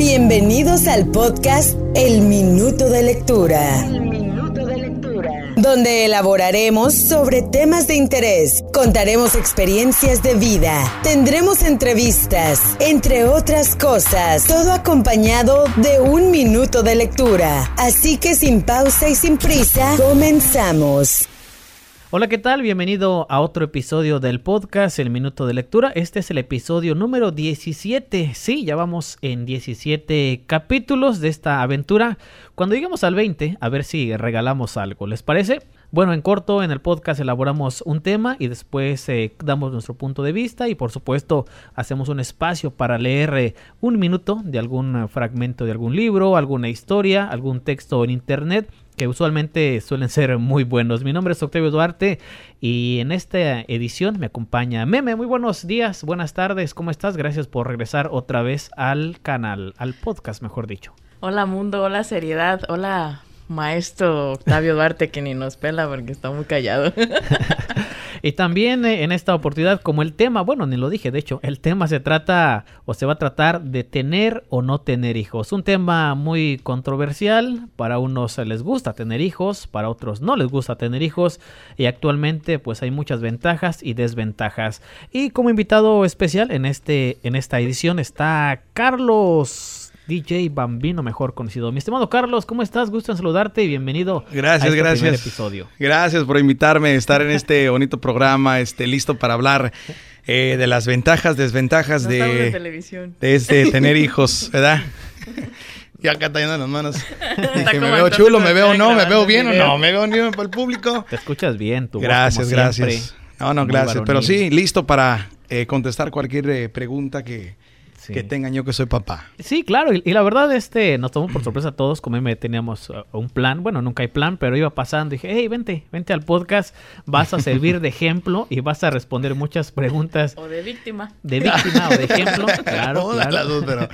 Bienvenidos al podcast El Minuto de Lectura. Donde elaboraremos sobre temas de interés, contaremos experiencias de vida, tendremos entrevistas, entre otras cosas, todo acompañado de un minuto de lectura. Así que sin pausa y sin prisa, comenzamos. Hola, ¿qué tal? Bienvenido a otro episodio del podcast El Minuto de Lectura. Este es el episodio número 17. Sí, ya vamos en 17 capítulos de esta aventura. Cuando lleguemos al 20, a ver si regalamos algo. ¿Les parece? Bueno, en corto, en el podcast elaboramos un tema y después eh, damos nuestro punto de vista y por supuesto hacemos un espacio para leer eh, un minuto de algún fragmento de algún libro, alguna historia, algún texto en internet que usualmente suelen ser muy buenos. Mi nombre es Octavio Duarte y en esta edición me acompaña Meme. Muy buenos días, buenas tardes, ¿cómo estás? Gracias por regresar otra vez al canal, al podcast, mejor dicho. Hola mundo, hola seriedad, hola maestro Octavio Duarte que ni nos pela porque está muy callado. Y también eh, en esta oportunidad, como el tema, bueno, ni lo dije, de hecho, el tema se trata o se va a tratar de tener o no tener hijos. Un tema muy controversial, para unos les gusta tener hijos, para otros no les gusta tener hijos y actualmente pues hay muchas ventajas y desventajas. Y como invitado especial en, este, en esta edición está Carlos. DJ Bambino, mejor conocido. Mi estimado Carlos, ¿cómo estás? Gusto en saludarte y bienvenido. Gracias, a este gracias. episodio. Gracias por invitarme a estar en este bonito programa, este, listo para hablar eh, de las ventajas, desventajas de, de, este, tener hijos, ¿verdad? Y acá está yendo las manos. Dije, me veo chulo, me veo no, me veo bien o no, me veo bien para el público. Te escuchas bien, tú. Gracias, gracias. No, no, gracias. Pero sí, listo para eh, contestar cualquier eh, pregunta que, que tengan yo que soy papá. Sí, claro, y, la verdad este nos tomó por sorpresa a todos, como me teníamos uh, un plan, bueno, nunca hay plan, pero iba pasando y dije, hey, vente, vente al podcast, vas a servir de ejemplo y vas a responder muchas preguntas. O de víctima. De víctima o de ejemplo, claro, claro. pero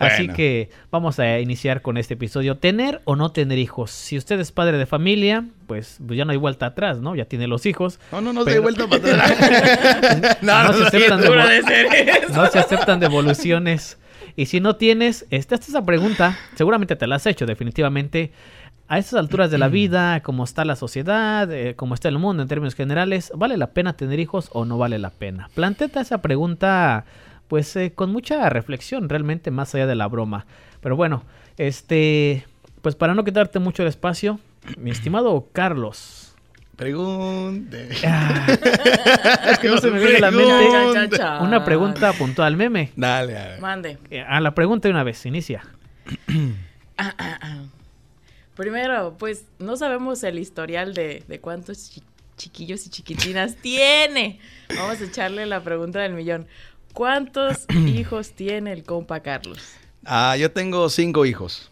Así que vamos a iniciar con este episodio. ¿Tener o no tener hijos? Si usted es padre de familia, pues, pues ya no hay vuelta atrás, ¿no? Ya tiene los hijos. No, no, no se hay vuelta para atrás. no, no, se aceptan no se aceptan devoluciones. Y si no tienes, esta, esta esa pregunta, seguramente te la has hecho definitivamente. A estas alturas de la vida, cómo está la sociedad, eh, cómo está el mundo en términos generales, ¿vale la pena tener hijos o no vale la pena? Plantea esa pregunta pues eh, con mucha reflexión realmente más allá de la broma. Pero bueno, este, pues para no quitarte mucho el espacio, mi estimado Carlos. Pregunte. Ah, es que no se me viene a la mente una pregunta puntual, meme. Dale, a ver. Mande. Eh, a la pregunta de una vez, inicia. Primero, pues no sabemos el historial de, de cuántos chiquillos y chiquitinas tiene. Vamos a echarle la pregunta del millón. ¿Cuántos hijos tiene el compa Carlos? Ah, yo tengo cinco hijos.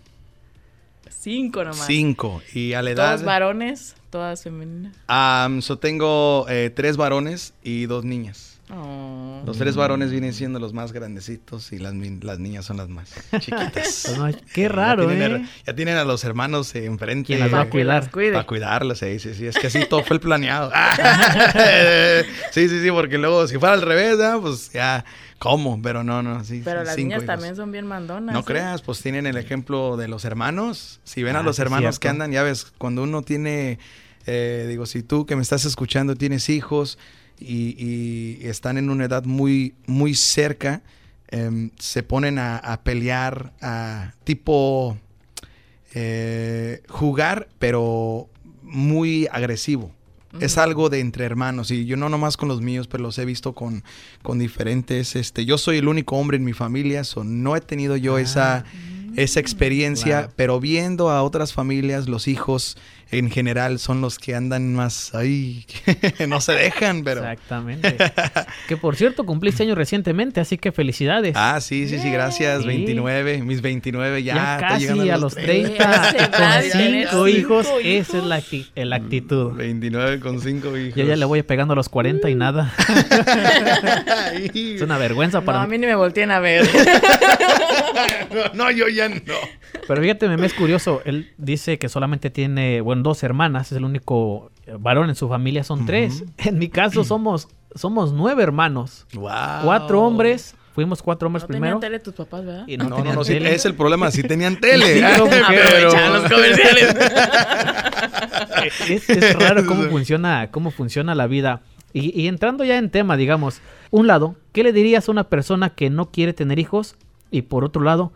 Cinco nomás. Cinco. Y a la edad. ¿Todos varones? ¿Todas femeninas? Ah, yo tengo eh, tres varones y dos niñas. Oh. Los tres varones vienen siendo los más grandecitos y las, las niñas son las más chiquitas. Qué raro, ya tienen, ¿eh? Ya tienen a los hermanos enfrente. ¿Quién las va a cuidar? Para cuidarlos, sí, sí, sí. Es que así todo fue el planeado. sí, sí, sí, porque luego si fuera al revés, pues ya, ¿cómo? Pero no, no, sí. Pero las niñas también son bien mandonas. No ¿eh? creas, pues tienen el ejemplo de los hermanos. Si ven a ah, los hermanos que andan, ya ves, cuando uno tiene, eh, digo, si tú que me estás escuchando tienes hijos y, están en una edad muy, muy cerca, em, se ponen a, pelear, a tipo eh, jugar, pero muy agresivo. Es algo de entre hermanos y yo no nomás con los míos, pero los he visto con, con diferentes. Este, yo soy el único hombre en mi familia, so no he tenido yo esa, ah. esa experiencia, pero viendo a otras familias, los hijos en general son los que andan más ahí, no se dejan, pero... Exactamente. que por cierto, cumpliste años recientemente, así que felicidades. Ah, sí, sí, sí, gracias. 29, mis 29 ya. Ya casi a los 30, con 5 hijos, esa es la, la, actitud. 29 con 5 hijos. Yo ya le voy pegando a los 40 y nada. es una vergüenza para no, a mí ni me volteen a ver. no, yo ya no. Pero fíjate, me es curioso, él dice que solamente tiene, bueno, dos hermanas, es el único varón en su familia, son tres. En mi caso somos, somos nueve hermanos. Cuatro hombres, Fuimos cuatro hombres no primero. tenían tele tus papás, ¿verdad? Y No, no, no, no, sí, es el problema, sí tenían tele. ¿eh? Aprovechaban los comerciales. es, es raro cómo funciona, cómo funciona la vida. Y, y entrando ya en tema, digamos, un lado, ¿qué le dirías a una persona que no quiere tener hijos? Y por otro lado,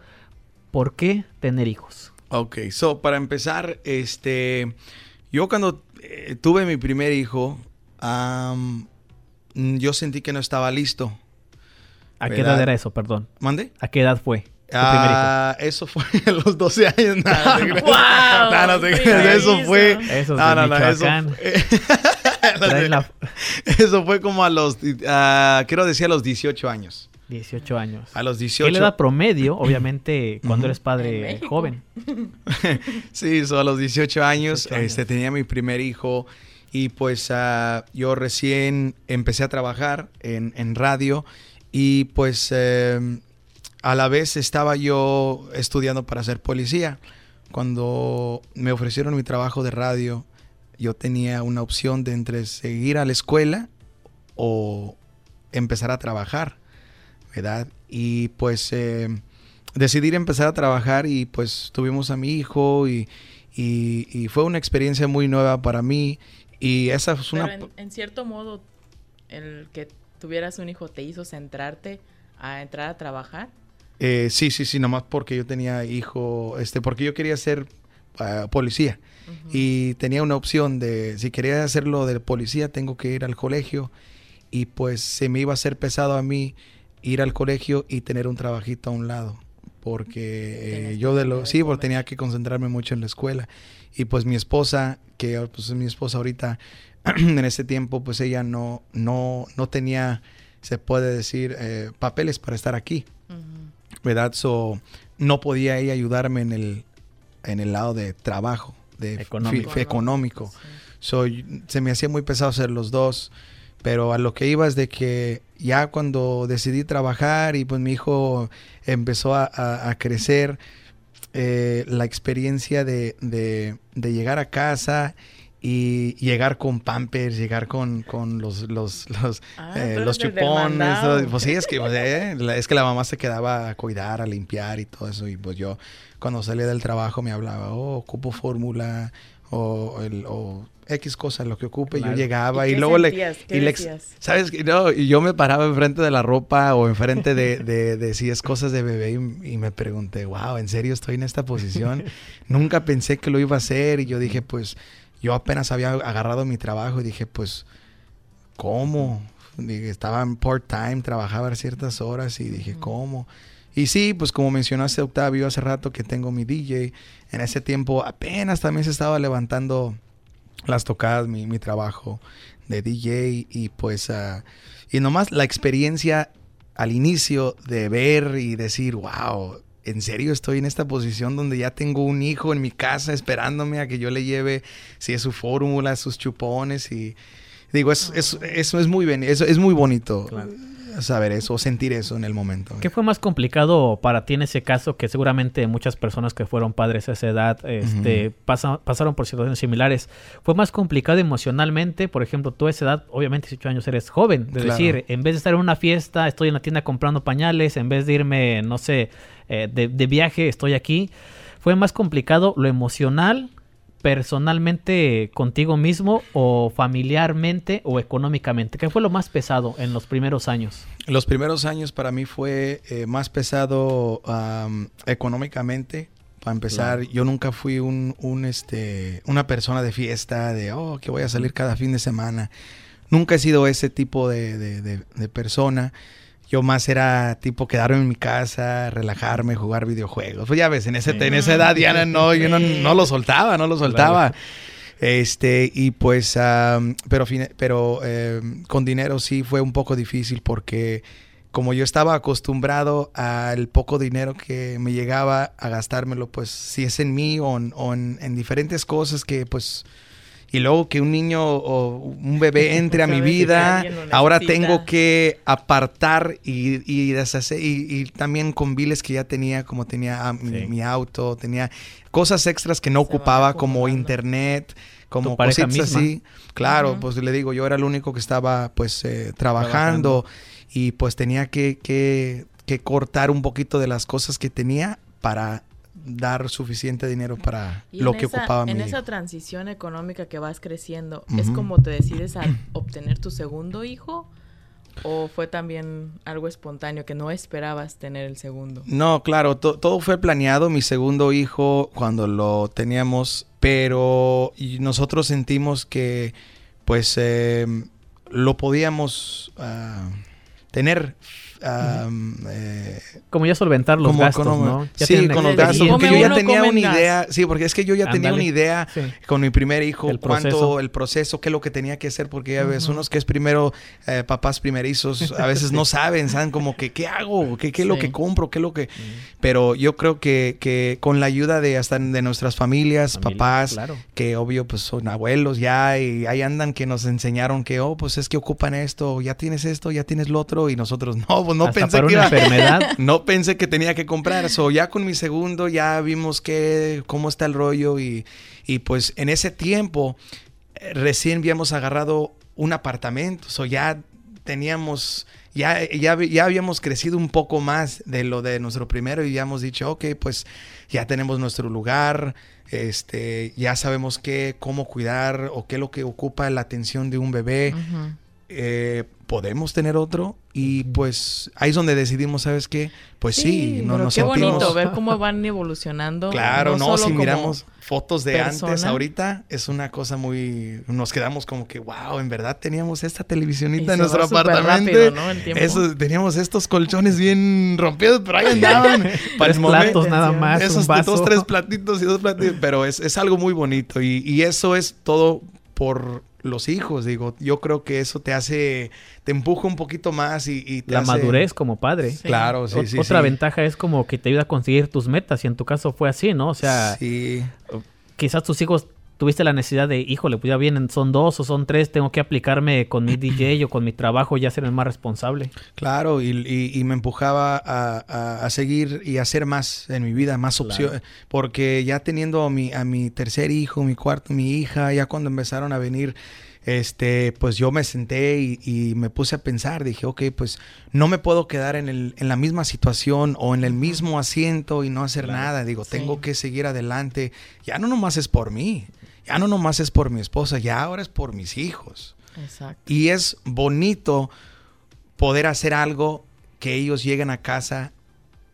¿por qué tener hijos? Ok, so para empezar, este, yo cuando eh, tuve mi primer hijo, mm, yo sentí que no estaba listo. ¿A qué edad era eso, perdón? ¿Mande? ¿A qué edad fue tu Ah, eso fue a los 12 años. Eso fue. Eso Michoacán. fue, eso fue como a los, ah, quiero decir, a los 18 años. 18 años. A los ¿Qué 18. le da promedio, obviamente, cuando eres padre joven? Sí, so, a los 18 años, 18 años. Este, tenía mi primer hijo y pues ah, yo recién empecé a trabajar en, en radio y pues eh, a la vez estaba yo estudiando para ser policía. Cuando me ofrecieron mi trabajo de radio, yo tenía una opción de entre seguir a la escuela o empezar a trabajar, ¿verdad? Y pues eh, decidí empezar a trabajar y pues tuvimos a mi hijo y, y- y fue una experiencia muy nueva para mí y esa es una... Pero en, en cierto modo, el que tuvieras un hijo te hizo centrarte a entrar a trabajar. eh, sí, sí, sí, nomás porque yo tenía hijo, este, porque yo quería ser ah, policía y tenía una opción de, si quería hacerlo de policía, tengo que ir al colegio y pues se me iba a hacer pesado a mí ir al colegio y tener un trabajito a un lado. Porque eh, yo de lo... Sí, porque tenía que concentrarme mucho en la escuela. Y pues mi esposa, que pues es mi esposa ahorita, en ese tiempo, pues ella no, no, no tenía, se puede decir, eh, papeles para estar aquí. ¿verdad? So, no podía ella ayudarme en el, en el lado de trabajo, de Económico. económico. Sí. So, se me hacía muy pesado hacer los dos, pero a lo que iba es de que ya cuando decidí trabajar y pues mi hijo empezó a, a- a crecer, eh, la experiencia de, de- de llegar a casa y llegar con pampers, llegar con, con los, los, los, Ah, eh, los chupones, pues sí, es que, pues, eh, la- es que la mamá se quedaba a cuidar, a limpiar y todo eso. Y pues yo, cuando salía del trabajo, me hablaba, oh, ocupo fórmula o, el, o X cosa, lo que ocupe. Claro. Yo llegaba ¿Y y, qué luego le. y le? ¿Sabes qué? No, y yo me paraba enfrente de la ropa o enfrente de, de, de si es cosas de bebé y, y me pregunté, wow, ¿en serio estoy en esta posición? Nunca pensé que lo iba a hacer y yo dije, pues, yo apenas había agarrado mi trabajo y dije, pues, ¿cómo? Dije, estaba en part-time, trabajaba a ciertas horas y dije, ¿cómo? Y sí, pues como mencionaste Octavio hace rato que tengo mi DJ, en ese tiempo apenas también se estaba levantando las tocadas, mi, mi trabajo de DJ y pues, ah, y nomás la experiencia al inicio de ver y decir, wow, en serio estoy en esta posición donde ya tengo un hijo en mi casa esperándome a que yo le lleve, si es su fórmula, sus chupones y digo, es, es- eso es muy eso es muy bonito. Claro. Saber eso, sentir eso en el momento. ¿Qué fue más complicado para ti en ese caso? Que seguramente muchas personas que fueron padres a esa edad este, pasa- pasaron por situaciones similares. ¿Fue más complicado emocionalmente? Por ejemplo, tú a esa edad, obviamente 18 años eres joven. De Claro. decir, en vez de estar en una fiesta, estoy en la tienda comprando pañales. En vez de irme, no sé, eh, de, de viaje, estoy aquí. ¿Fue más complicado lo emocional, personalmente contigo mismo o familiarmente o económicamente? ¿Qué fue lo más pesado en los primeros años? Los primeros años para mí fue eh, más pesado am, económicamente. Para empezar, yo nunca fui un, un, este, una persona de fiesta, de, oh, que voy a salir cada fin de semana. Nunca he sido ese tipo de, de- de- de persona. Yo más era tipo quedarme en mi casa, relajarme, jugar videojuegos. Pues ya ves, en, ese, Sí. en esa edad ya no, yo no, no lo soltaba, no lo soltaba. Este, y pues, am, pero, pero em, con dinero sí fue un poco difícil porque como yo estaba acostumbrado al poco dinero que me llegaba a gastármelo, pues si es en mí o en, o en- en diferentes cosas que pues... Y luego que un niño o un bebé entre a mi vida, ahora tengo que apartar y, y deshacer, y, y también con biles que ya tenía, como tenía mi, auto, tenía cosas extras que no Se ocupaba, como internet, como misma. así. Claro, pues le digo, yo era el único que estaba pues eh, trabajando, y pues tenía que, que que cortar un poquito de las cosas que tenía para dar suficiente dinero para lo que ocupaba mi En esa transición económica que vas creciendo, ¿es como te decides a obtener tu segundo hijo? ¿O fue también algo espontáneo que no esperabas tener el segundo? No, claro, todo fue planeado. Mi segundo hijo, cuando lo teníamos, pero nosotros sentimos que, pues, eh, lo podíamos uh, tener eh, como ya solventar los gastos, ¿no? sí, con los gastos. Porque yo ya tenía una idea. Sí, porque es que yo ya tenía una idea con mi primer hijo, el cuánto proceso. el proceso, qué es lo que tenía que hacer, porque ya ves, unos que es primero eh, papás primerizos, a veces no saben, saben como que, ¿qué hago? ¿Qué, qué es lo que compro? ¿Qué es lo que...? Pero yo creo que, que con la ayuda de hasta de nuestras familias, papás, que obvio pues son abuelos ya, y ahí andan que nos enseñaron que, oh, pues es que ocupan esto, ya tienes esto, ya tienes lo otro, y nosotros no, pues, no pensé que enfermedad. No pensé que tenía que comprar. eso ya con mi segundo ya vimos que cómo está el rollo y, pues en ese tiempo eh, recién habíamos agarrado un apartamento. o ya teníamos ya, ya, ya, habíamos crecido un poco más de lo de nuestro primero y ya hemos dicho, ok, pues ya tenemos nuestro lugar, este, ya sabemos qué, cómo cuidar o qué es lo que ocupa la atención de un bebé eh, podemos tener otro y pues ahí es donde decidimos, ¿sabes qué? Pues sí, no nos qué bonito ver cómo van evolucionando. Claro, no, si miramos fotos de antes, ahorita es una cosa muy nos quedamos como que wow, en verdad teníamos esta televisionita en nuestro apartamento. Eso teníamos estos colchones bien rompidos, pero ahí andaban. Para platos nada más, esos dos tres platitos y dos platitos, pero es, es algo muy bonito y, y eso es todo por los hijos, digo, yo creo que eso te hace, te empuja un poquito más y, La madurez como padre. Claro, sí, sí. Otra ventaja es como que te ayuda a conseguir tus metas y en tu caso fue así, ¿no? O sea, quizás tus hijos tuviste la necesidad de, híjole, pues ya vienen, son dos o son tres, tengo que aplicarme con mi DJ o con mi trabajo, ya ser el más responsable. Claro, y, me empujaba a, seguir y hacer más en mi vida, más opciones, porque ya teniendo a mi, a mi tercer hijo, mi cuarto, mi hija, ya cuando empezaron a venir este, pues yo me senté y, me puse a pensar, dije, ok, pues no me puedo quedar en, el, en la misma situación o en el mismo asiento y no hacer nada, digo, tengo que seguir adelante, ya no nomás es por mí, ya no nomás es por mi esposa, ya ahora es por mis hijos. Exacto. Y es bonito poder hacer algo que ellos lleguen a casa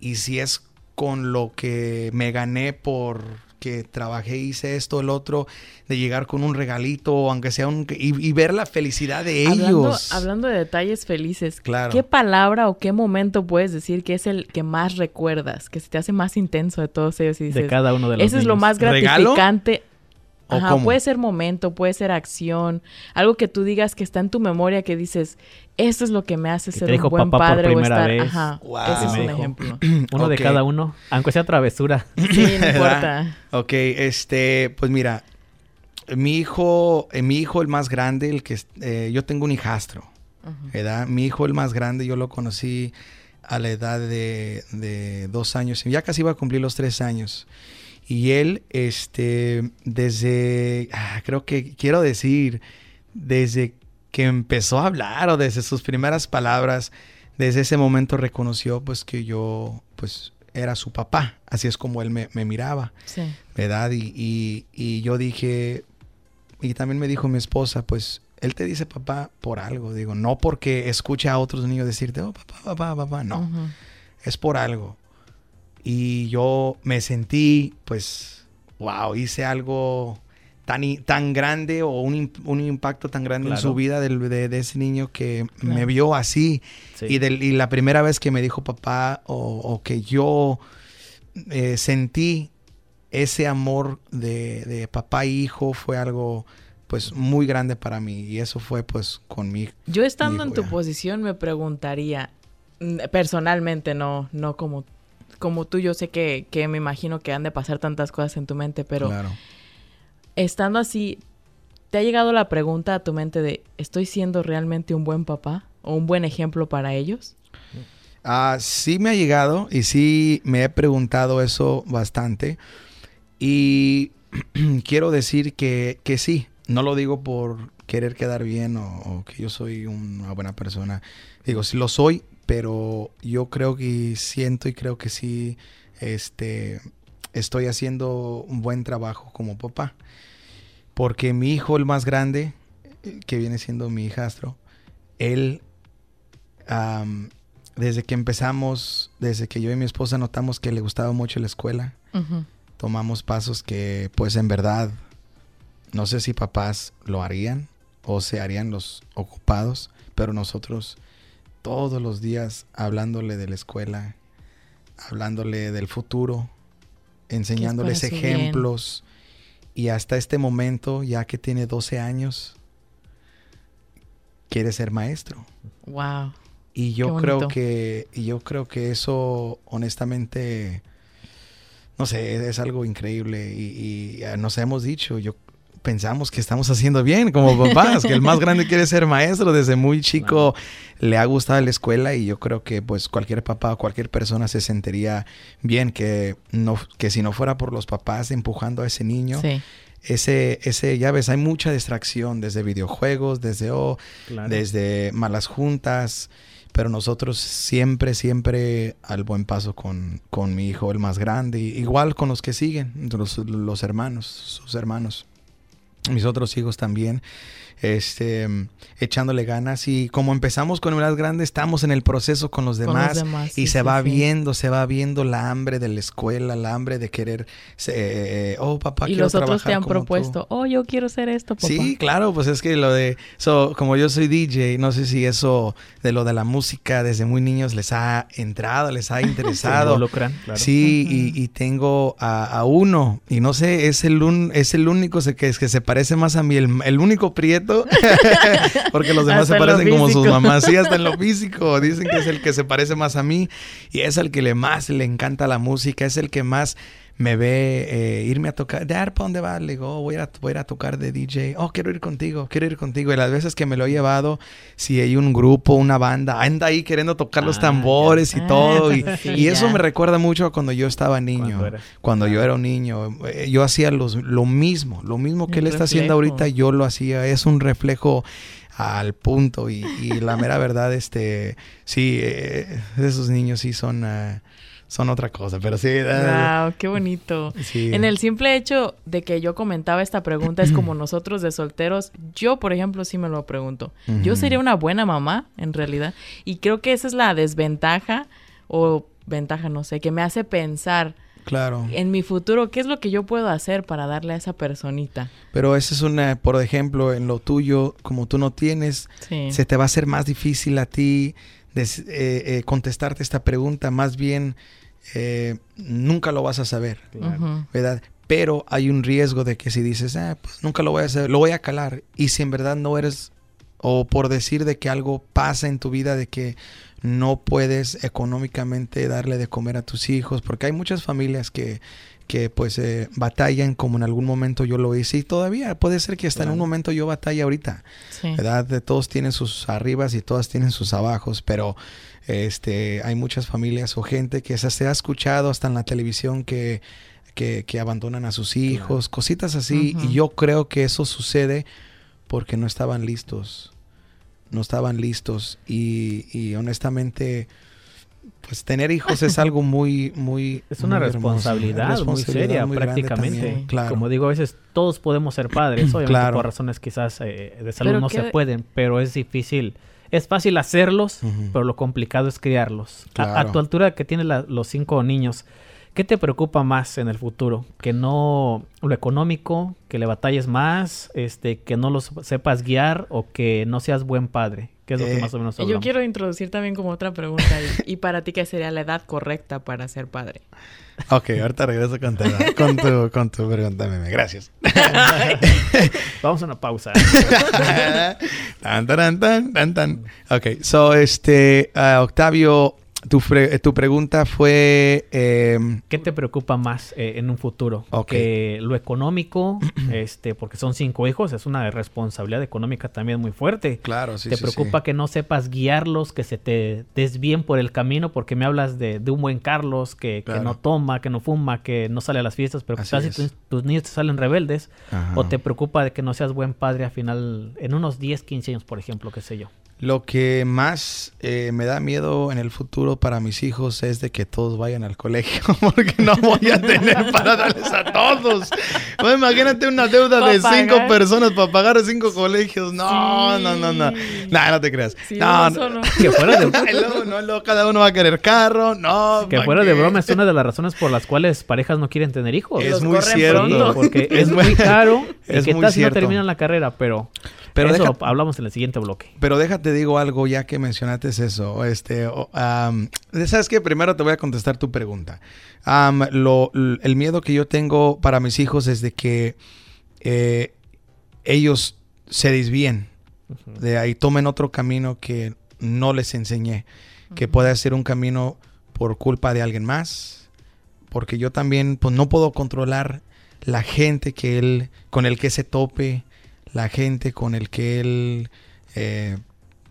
y si es con lo que me gané por que trabajé, hice esto, el otro, de llegar con un regalito, aunque sea un... y, ver la felicidad de ellos. Hablando de detalles felices, claro. ¿qué palabra o qué momento puedes decir que es el que más recuerdas, que se te hace más intenso de todos ellos? Y de cada uno de los Eso es lo más gratificante. Ajá, puede ser momento, puede ser acción, algo que tú digas que está en tu memoria que dices, esto es lo que me hace ser un buen padre o estar, ajá, ese es un ejemplo. uno de cada uno, aunque sea travesura. Sí, no importa. ok, este, pues mira, mi hijo, eh, mi hijo el más grande, el que eh, yo tengo un hijastro, ¿verdad? Mi hijo el más grande, yo lo conocí a la edad de, de dos años, ya casi iba a cumplir los tres años. Y él, este, desde, ah, creo que quiero decir, desde que empezó a hablar o desde sus primeras palabras, desde ese momento reconoció pues que yo pues era su papá, así es como él me, miraba, sí. ¿verdad? Y, y, yo dije, y también me dijo mi esposa, pues él te dice papá por algo, digo, no porque escucha a otros niños decirte, oh, papá, papá, papá, no, es por algo. Y yo me sentí, pues, wow, hice algo tan, tan grande o un, un impacto tan grande en su vida de, de, ese niño que me vio así. Y, y, la primera vez que me dijo papá o, que yo eh, sentí ese amor de, de, papá e hijo fue algo pues muy grande para mí y eso fue pues conmigo. Yo estando en tu posición me preguntaría personalmente no no como como tú, yo sé que, que, me imagino que han de pasar tantas cosas en tu mente, pero estando así, ¿te ha llegado la pregunta a tu mente de, ¿estoy siendo realmente un buen papá o un buen ejemplo para ellos? Ah, sí me ha llegado y sí me he preguntado eso bastante. Y quiero decir que, que, sí, no lo digo por querer quedar bien o, o que yo soy una buena persona. Digo, sí lo soy, pero yo creo que siento y creo que sí, este, estoy haciendo un buen trabajo como papá. Porque mi hijo, el más grande, que viene siendo mi hijastro, él, desde que empezamos, desde que yo y mi esposa notamos que le gustaba mucho la escuela, tomamos pasos que, pues en verdad, no sé si papás lo harían o se harían los ocupados, pero nosotros todos los días hablándole de la escuela, hablándole del futuro, enseñándoles ejemplos. Y hasta este momento, ya que tiene 12 años, quiere ser maestro. Wow. Y yo creo que, y yo creo que eso, honestamente, no sé, es algo increíble. Y, y nos hemos dicho, yo pensamos que estamos haciendo bien como papás, que el más grande quiere ser maestro, desde muy chico le ha gustado la escuela y yo creo que pues cualquier papá o cualquier persona se sentiría bien que no que si no fuera por los papás empujando a ese niño, ese, ese, ya ves, hay mucha distracción desde videojuegos, desde, oh, desde malas juntas, pero nosotros siempre, siempre al buen paso con, con mi hijo, el más grande, igual con los que siguen, los, los hermanos, sus hermanos mis otros hijos también, este, echándole ganas. Y como empezamos con más grande, estamos en el proceso con los demás. y se va viendo, se va viendo la hambre de la escuela, la hambre de querer, eh, oh papá, y los otros te han propuesto, oh yo quiero ser esto, papá. Sí, claro, pues es que lo de, so, como yo soy DJ, no sé si eso de lo de la música desde muy niños les ha entrado, les ha interesado. Sí, y, tengo a, uno, y no sé, es el, un, es el único que, que se parece más a mí, el, el único prieto, porque los demás se parecen como sus mamás, sí, hasta en lo físico, dicen que es el que se parece más a mí, y es el que le más le encanta la música, es el que más me ve eh, irme a tocar. ¿De ¿para dónde vas? Le digo, oh, voy, a, voy a tocar de DJ. Oh, quiero ir contigo, quiero ir contigo. Y las veces que me lo he llevado, si hay un grupo, una banda, anda ahí queriendo tocar los ah, tambores y todo. y, eso me recuerda mucho a cuando yo estaba niño. Cuando, yo era un niño. Eh, yo hacía los, lo mismo. Lo mismo que él está haciendo ahorita, yo lo hacía. Es un reflejo al punto. Y, la mera verdad, este, sí, eh, esos niños sí son... Ah, son otra cosa, pero sí. Wow, qué bonito. En el simple hecho de que yo comentaba esta pregunta, es como nosotros de solteros, yo, por ejemplo, sí me lo pregunto. Yo sería una buena mamá, en realidad. Y creo que esa es la desventaja, o ventaja, no sé, que me hace pensar. Claro. En mi futuro, ¿qué es lo que yo puedo hacer para darle a esa personita? Pero esa es una, por ejemplo, en lo tuyo, como tú no tienes, se te va a hacer más difícil a ti eh, eh, contestarte esta pregunta, más bien eh, nunca lo vas a saber, ¿verdad? Pero hay un riesgo de que si dices, ah, pues nunca lo voy a hacer, lo voy a calar. Y si en verdad no eres, o por decir de que algo pasa en tu vida, de que no puedes económicamente darle de comer a tus hijos, porque hay muchas familias que que pues eh, batallan como en algún momento yo lo hice y todavía puede ser que hasta en un momento yo batalla ahorita. ¿Verdad? De todos tienen sus arribas y todas tienen sus abajos, pero este hay muchas familias o gente que se ha escuchado hasta en la televisión que, que, abandonan a sus hijos, cositas así, y yo creo que eso sucede porque no estaban listos. No estaban listos y, y honestamente pues tener hijos es algo muy, muy... Es una responsabilidad, muy seria prácticamente. claro. Como digo, a veces todos podemos ser padres, obviamente por razones quizás eh, de salud no se pueden, pero es difícil. Es fácil hacerlos, pero lo complicado es criarlos. A, tu altura que tienes los cinco niños, ¿qué te preocupa más en el futuro? Que no lo económico, que le batalles más, este, que no los sepas guiar o que no seas buen padre. ¿Qué es lo que eh, más o menos hablamos? Yo quiero introducir también como otra pregunta. y, para ti, ¿qué sería la edad correcta para ser padre? Ok, ahorita regreso con tu, con tu, con tu pregunta, meme. Gracias. Vamos a una pausa. tan, tan, tan, tan, tan. Ok, so, este, uh, Octavio, tu, tu, pregunta fue... Em, ¿Qué te preocupa más eh, en un futuro? Que lo económico, este, porque son cinco hijos, es una responsabilidad económica también muy fuerte. Claro, sí. ¿Te preocupa que no sepas guiarlos, que se te desvíen por el camino? Porque me hablas de, un buen Carlos que, no toma, que no fuma, que no sale a las fiestas, pero quizás si tus niños te salen rebeldes. ¿O te preocupa de que no seas buen padre al final, en unos 10, 15 años, por ejemplo, qué sé yo? Lo que más eh, me da miedo en el futuro para mis hijos es de que todos vayan al colegio, porque no voy a tener para darles a todos. Pues imagínate una deuda de cinco personas para pagar cinco colegios. No, no, no, no. No, no te creas. no, no. Que fuera de no, no, cada uno va a querer carro. No. Que fuera de broma es una de las razones por las cuales parejas no quieren tener hijos. Es muy cierto. porque es muy caro. Es que tal si no terminan la carrera, pero pero eso hablamos en el siguiente bloque. Pero déjate digo algo ya que mencionaste eso. Este, sabes que primero te voy a contestar tu pregunta. lo, el miedo que yo tengo para mis hijos es de que eh, ellos se desvíen de ahí, tomen otro camino que no les enseñé, que pueda ser un camino por culpa de alguien más, porque yo también pues no puedo controlar la gente que él con el que se tope la gente con el que él, eh,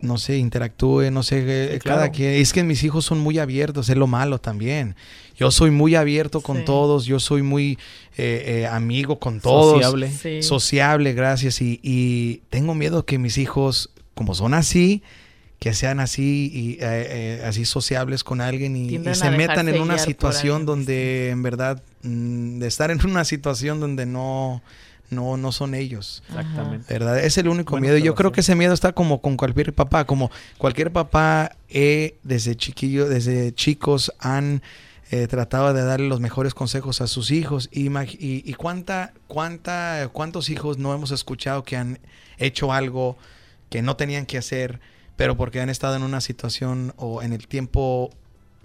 no sé, interactúe, no sé, eh, cada que Es que mis hijos son muy abiertos, es lo malo también. Yo soy muy abierto con todos, yo soy muy eh, amigo con todos. Sociable. Sociable, gracias. Y, y, tengo miedo que mis hijos, como son así, que sean así y así sociables con alguien y, se metan en una situación donde en verdad mm, de estar en una situación donde no no, no son ellos. Exactamente. ¿Verdad? Es el único miedo. Yo creo que ese miedo está como con cualquier papá, como cualquier papá eh, desde chiquillo, desde chicos han eh, tratado de darle los mejores consejos a sus hijos. Y, y, cuánta, cuánta, cuántos hijos no hemos escuchado que han hecho algo que no tenían que hacer, pero porque han estado en una situación o en el tiempo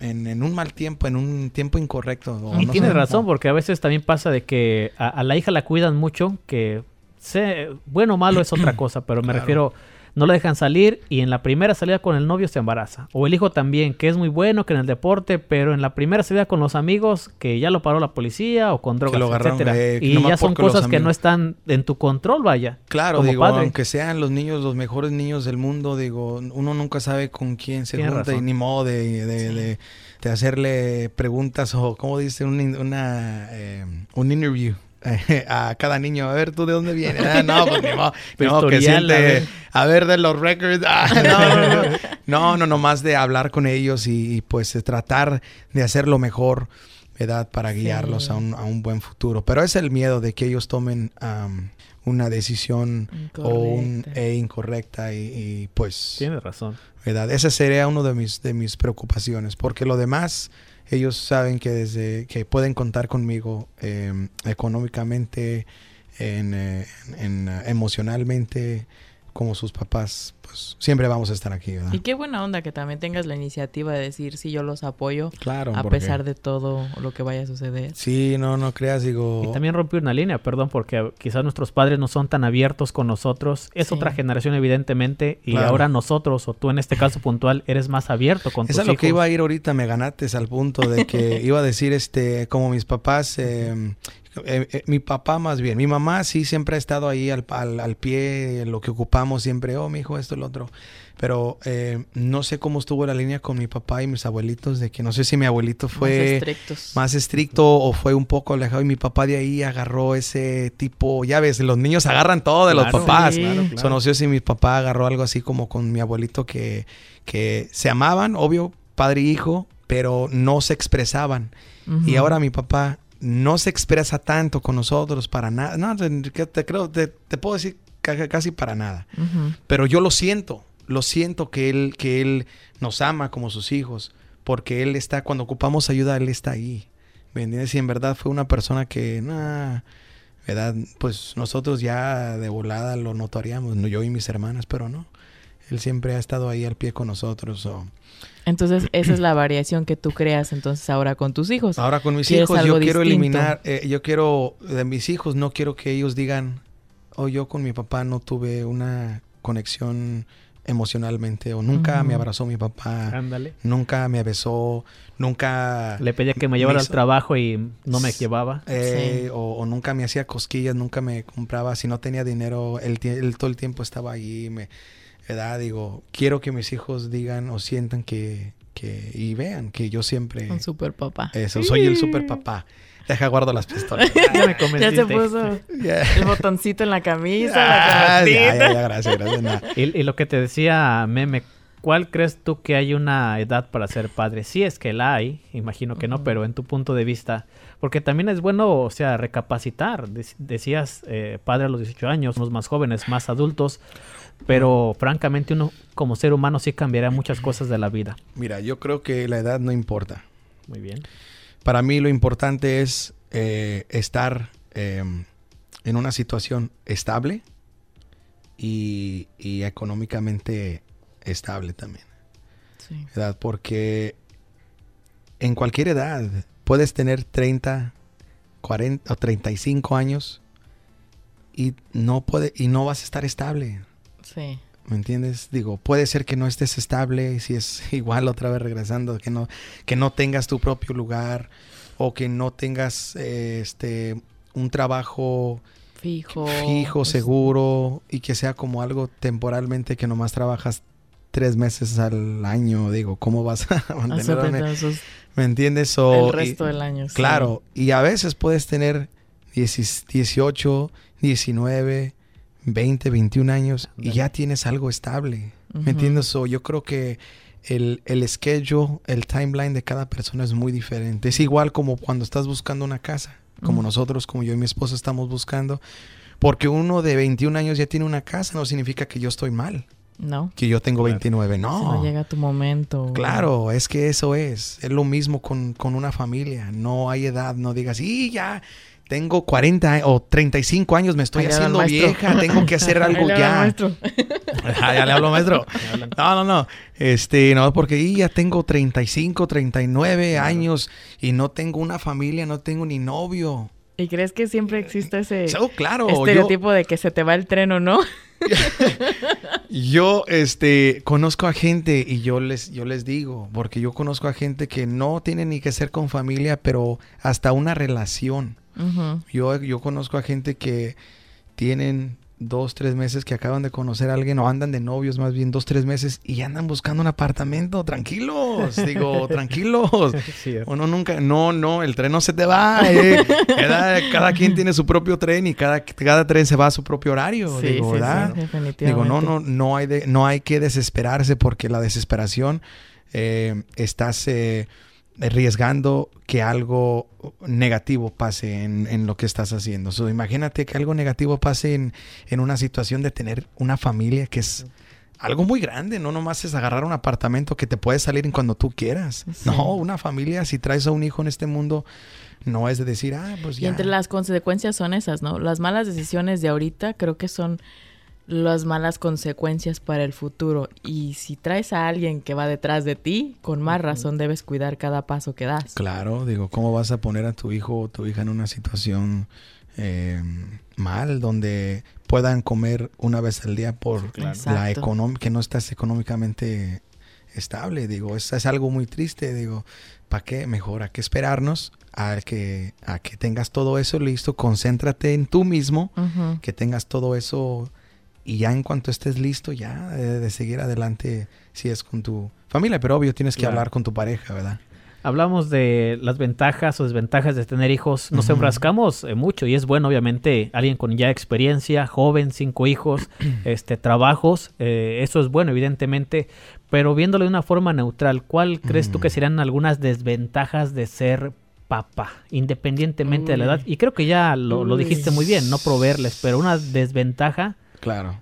en, un mal tiempo, en un tiempo incorrecto. y tienes razón, porque a veces también pasa de que a, la hija la cuidan mucho, que sé, bueno o malo es otra cosa, pero me refiero no la dejan salir y en la primera salida con el novio se embaraza. O el hijo también, que es muy bueno, que en el deporte, pero en la primera salida con los amigos, que ya lo paró la policía o con drogas, etcétera. y ya son cosas que no están en tu control, vaya. Claro, digo, aunque sean los niños los mejores niños del mundo, digo, uno nunca sabe con quién se junta y ni modo de, de, de, hacerle preguntas o, como dice, un, una, eh, un interview. a cada niño, a ver, ¿tú de dónde vienes? Ah, no, pues ni que siente, a ver. de los records. Ah, no, no, no, más de hablar con ellos y, pues tratar de hacer lo mejor, ¿verdad? Para guiarlos a, un, a, un, buen futuro. Pero es el miedo de que ellos tomen una decisión o un, e incorrecta y, pues... Tienes razón. ¿Verdad? Esa sería uno de mis, de mis preocupaciones, porque lo demás ellos saben que desde que pueden contar conmigo em, económicamente, en, eh, en, emocionalmente, como sus papás, pues siempre vamos a estar aquí, ¿verdad? Y qué buena onda que también tengas la iniciativa de decir, sí, yo los apoyo, claro, a pesar de todo lo que vaya a suceder. Sí, no, no creas, digo... Y también rompió una línea, perdón, porque quizás nuestros padres no son tan abiertos con nosotros. Es otra generación, evidentemente, y ahora nosotros, o tú en este caso puntual, eres más abierto con tus hijos. Es lo que iba a ir ahorita, me ganates al punto de que iba a decir, este, como mis papás... Eh, eh, eh, mi papá más bien, mi mamá sí siempre ha estado ahí al, al, al pie, lo que ocupamos siempre, oh, mi hijo, esto, otro. Pero eh, no sé cómo estuvo la línea con mi papá y mis abuelitos, de que no sé si mi abuelito fue más, estricto o fue un poco alejado y mi papá de ahí agarró ese tipo, ya ves, los niños agarran todo de los papás. no sé si mi papá agarró algo así como con mi abuelito que, que se amaban, obvio, padre e hijo, pero no se expresaban. Y ahora mi papá no se expresa tanto con nosotros para nada. No, te, te creo, te, puedo decir casi para nada. Pero yo lo siento, lo siento que él, que él nos ama como sus hijos, porque él está, cuando ocupamos ayuda, él está ahí. ¿Me entiendes? Y en verdad fue una persona que, nah, ¿verdad? Pues nosotros ya de volada lo notaríamos, yo y mis hermanas, pero no. Él siempre ha estado ahí al pie con nosotros. Entonces, esa es la variación que tú creas entonces ahora con tus hijos. Ahora con mis hijos yo quiero eliminar, eh, yo quiero, de mis hijos no quiero que ellos digan, oh, yo con mi papá no tuve una conexión emocionalmente o nunca me abrazó mi papá, Ándale. nunca me besó, nunca... Le pedía que me llevara al trabajo y no me llevaba. Eh, o, nunca me hacía cosquillas, nunca me compraba, si no tenía dinero, él, él todo el tiempo estaba ahí, me edad, digo, quiero que mis hijos digan o sientan que, que y vean que yo siempre... Un super papá. Eso, soy el super papá. Deja guardo las pistolas. ya me Ya se puso el botoncito en la camisa, ah, ya, ya, ya, gracias, gracias. Y, y, lo que te decía Meme, ¿cuál crees tú que hay una edad para ser padre? Si es que la hay, imagino que no, pero en tu punto de vista, porque también es bueno, o sea, recapacitar. decías, eh, padre a los 18 años, unos más jóvenes, más adultos, pero francamente uno como ser humano sí cambiará muchas cosas de la vida. Mira, yo creo que la edad no importa. Muy bien. Para mí lo importante es eh, estar em, en una situación estable y, y económicamente estable también. Sí. ¿Verdad? Porque en cualquier edad puedes tener 30, 40 o 35 años y no puede y no vas a estar estable. Sí. ¿Me entiendes? Digo, puede ser que no estés estable, si es igual otra vez regresando, que no que no tengas tu propio lugar o que no tengas este un trabajo fijo, fijo, pues, seguro y que sea como algo temporalmente que nomás trabajas tres meses al año, digo, ¿cómo vas a mantener? ¿Me entiendes? O, el resto del año. Claro, y a veces puedes tener 18, 19, 20, 21 años y ya tienes algo estable. ¿Me entiendes? O yo creo que el, el schedule, el timeline de cada persona es muy diferente. Es igual como cuando estás buscando una casa, como nosotros, como yo y mi esposa estamos buscando. Porque uno de 21 años ya tiene una casa no significa que yo estoy mal. No. Que yo tengo 29. No. no llega tu momento. Claro, es que eso es. Es lo mismo con, una familia. No hay edad. No digas, y ya tengo 40 o 35 años, me estoy haciendo vieja, tengo que hacer algo ya. ya le hablo maestro. No, no, no. Este, no, porque ya tengo 35, 39 años y no tengo una familia, no tengo ni novio. ¿Y crees que siempre existe ese claro, estereotipo de que se te va el tren o no? yo este conozco a gente y yo les yo les digo, porque yo conozco a gente que no tiene ni que ser con familia, pero hasta una relación. Yo, yo conozco a gente que tienen dos, tres meses que acaban de conocer a alguien o andan de novios más bien dos, tres meses y andan buscando un apartamento. Tranquilos, digo, tranquilos. Uno nunca, no, no, el tren no se te va. Eh. Cada, quien tiene su propio tren y cada, cada tren se va a su propio horario. digo, ¿verdad? Digo, no, no, no hay, de, no hay que desesperarse porque la desesperación eh, estás... Eh, arriesgando que algo negativo pase en, lo que estás haciendo. imagínate que algo negativo pase en, una situación de tener una familia que es algo muy grande, no nomás es agarrar un apartamento que te puede salir en cuando tú quieras. No, una familia, si traes a un hijo en este mundo, no es de decir, ah, pues ya. Y entre las consecuencias son esas, ¿no? Las malas decisiones de ahorita creo que son las malas consecuencias para el futuro. Y si traes a alguien que va detrás de ti, con más razón debes cuidar cada paso que das. Claro, digo, ¿cómo vas a poner a tu hijo o tu hija en una situación eh, mal donde puedan comer una vez al día por la economía, que no estás económicamente estable? Digo, es, es algo muy triste, digo, ¿para qué? Mejor, hay que esperarnos a que, a que tengas todo eso listo, concéntrate en tú mismo, que tengas todo eso y ya en cuanto estés listo, ya de, seguir adelante si es con tu familia, pero obvio tienes que hablar con tu pareja, ¿verdad? Hablamos de las ventajas o desventajas de tener hijos. Nos enfrascamos eh, mucho y es bueno, obviamente, alguien con ya experiencia, joven, cinco hijos, este, trabajos. Eh, eso es bueno, evidentemente. Pero viéndolo de una forma neutral, ¿cuál crees tú que serían algunas desventajas de ser papá, independientemente de la edad? Y creo que ya lo, lo dijiste muy bien, no proveerles, pero una desventaja Claro.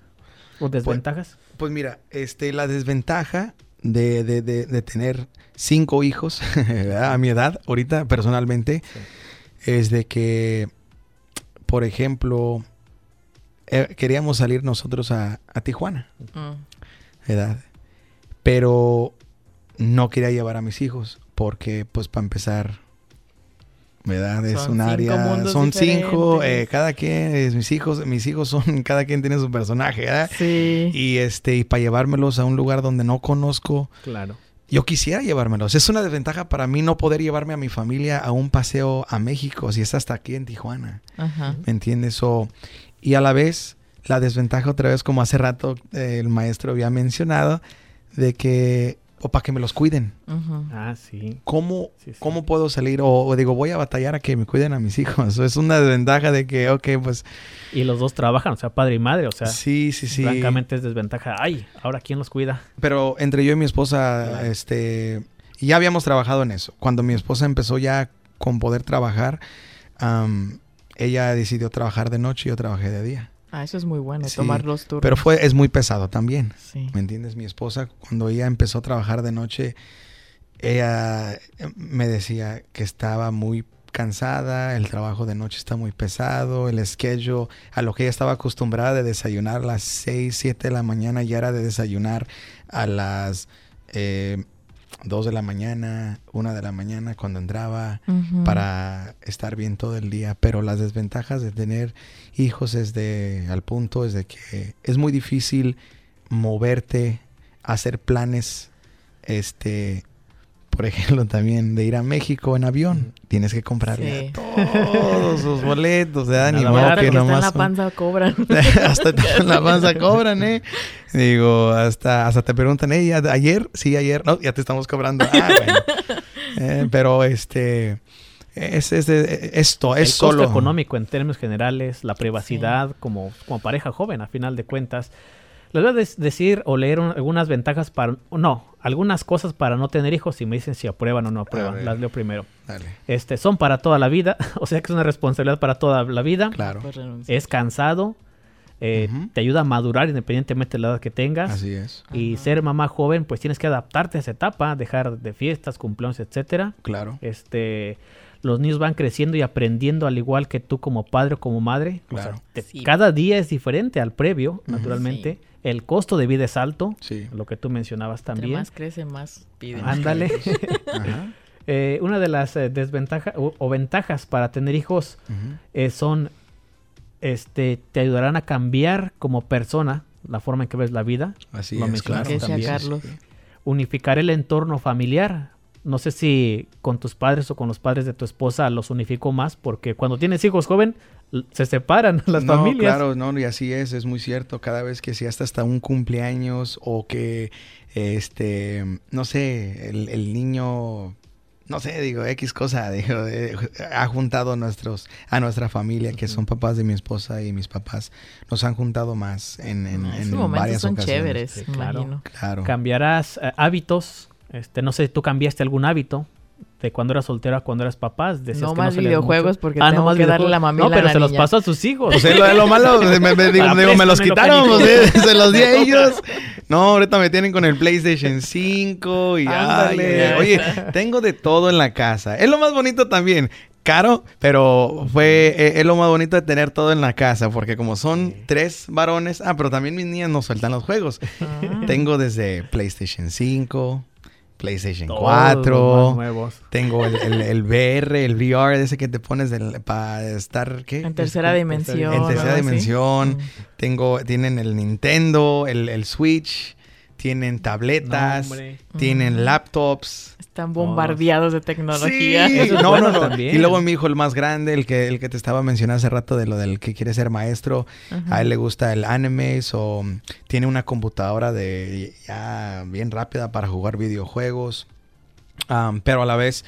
¿O pues, desventajas? Pues, mira, este, la desventaja de, de, de, tener cinco hijos a mi edad, ahorita personalmente, es de que, por ejemplo, eh, queríamos salir nosotros a, a Tijuana, mm. ¿verdad? Pero no quería llevar a mis hijos porque, pues, para empezar, ¿verdad? Es un área, son cinco, eh, cada quien, es, mis hijos, mis hijos son, cada quien tiene su personaje, ¿verdad? Sí. Y este, y para llevármelos a un lugar donde no conozco. Claro. Yo quisiera llevármelos. Es una desventaja para mí no poder llevarme a mi familia a un paseo a México si es hasta aquí en Tijuana. Ajá. ¿Me entiendes? O, y a la vez, la desventaja otra vez, como hace rato eh, el maestro había mencionado, de que o para que me los cuiden. Ah, sí. ¿Cómo, ¿Cómo puedo salir? O, digo, voy a batallar a que me cuiden a mis hijos. Es una desventaja de que, ok, pues... Y los dos trabajan, o sea, padre y madre, o sea... Sí, sí, sí. Francamente es desventaja. Ay, ahora ¿quién los cuida? Pero entre yo y mi esposa, este... Ya habíamos trabajado en eso. Cuando mi esposa empezó ya con poder trabajar, ella decidió trabajar de noche y yo trabajé de día. Ah, eso es muy bueno, tomar los turnos. Pero fue, es muy pesado también. ¿Me entiendes? Mi esposa, cuando ella empezó a trabajar de noche, ella eh, me decía que estaba muy cansada, el trabajo de noche está muy pesado, el schedule, a lo que ella estaba acostumbrada de desayunar a las 6, 7 de la mañana, ya era de desayunar a las eh, 2 de la mañana, 1 de la mañana cuando entraba para estar bien todo el día. Pero las desventajas de tener hijos es de, al punto es de que es muy difícil moverte, hacer planes, este, por ejemplo, también de ir a México en avión, tienes que comprarle todos los boletos, de Ni modo que nomás. en la panza cobran. hasta en la panza cobran, ¿eh? Digo, hasta, hasta te preguntan, ¿eh? ¿Ayer? Sí, ayer. No, ya te estamos cobrando. Ah, bueno. Eh, pero este. Es, es, esto, es El solo. costo económico en términos generales, la privacidad como, como pareja joven, a final de cuentas. Les voy a decir o leer algunas ventajas para... No, algunas cosas para no tener hijos y me dicen si aprueban o no aprueban. Las leo primero. Dale. Este, son para toda la vida, o sea que es una responsabilidad para toda la vida. Claro. Es cansado, eh, te ayuda a madurar independientemente de la edad que tengas. Así es. Y ser mamá joven, pues tienes que adaptarte a esa etapa, dejar de fiestas, cumpleaños, etcétera. Claro. Este, los niños van creciendo y aprendiendo al igual que tú como padre o como madre. Claro. Cada día es diferente al previo, naturalmente. El costo de vida es alto, lo que tú mencionabas también. más crece, más piden. Ándale. Eh, una de las eh, desventajas o, ventajas para tener hijos eh, son, este, te ayudarán a cambiar como persona la forma en que ves la vida. Así es, claro. Carlos. Unificar el entorno familiar. No sé si con tus padres o con los padres de tu esposa los unificó más, porque cuando tienes hijos joven, se separan las no, familias. Claro, no, y así es, es muy cierto. Cada vez que si hasta hasta un cumpleaños o que, este, no sé, el, niño, no sé, digo, X cosa, digo, ha juntado a nuestros, a nuestra familia, que son papás de mi esposa y mis papás, nos han juntado más en, en, en varias son ocasiones. chéveres, claro. claro. Cambiarás eh, hábitos, este, no sé, tú cambiaste algún hábito de cuando eras soltera, cuando eras papás. no más videojuegos porque ah, tengo no más que darle la mamila No, pero se los pasó a sus hijos. Pues lo, lo malo, me, digo, me los quitaron, pues, se los di a ellos. No, ahorita me tienen con el PlayStation 5 y oye, tengo de todo en la casa. Es lo más bonito también. Caro, pero fue eh, es lo más bonito de tener todo en la casa, porque como son tres varones, ah, pero también mis niñas nos sueltan los juegos. Ah. Tengo desde PlayStation 5, PlayStation 4. Tengo el, el, VR, el VR, ese que te pones para estar, ¿qué? En tercera dimensión. En tercera dimensión. Mm. Tengo, tienen el Nintendo, el, el Switch tienen tabletas, tienen mm. laptops. Están bombardeados de tecnología. Sí. no, no, no. Y luego mi hijo, el más grande, el que, el que te estaba mencionando hace rato de lo del que quiere ser maestro, a él le gusta el anime o tiene una computadora de ya bien rápida para jugar videojuegos. pero a la vez,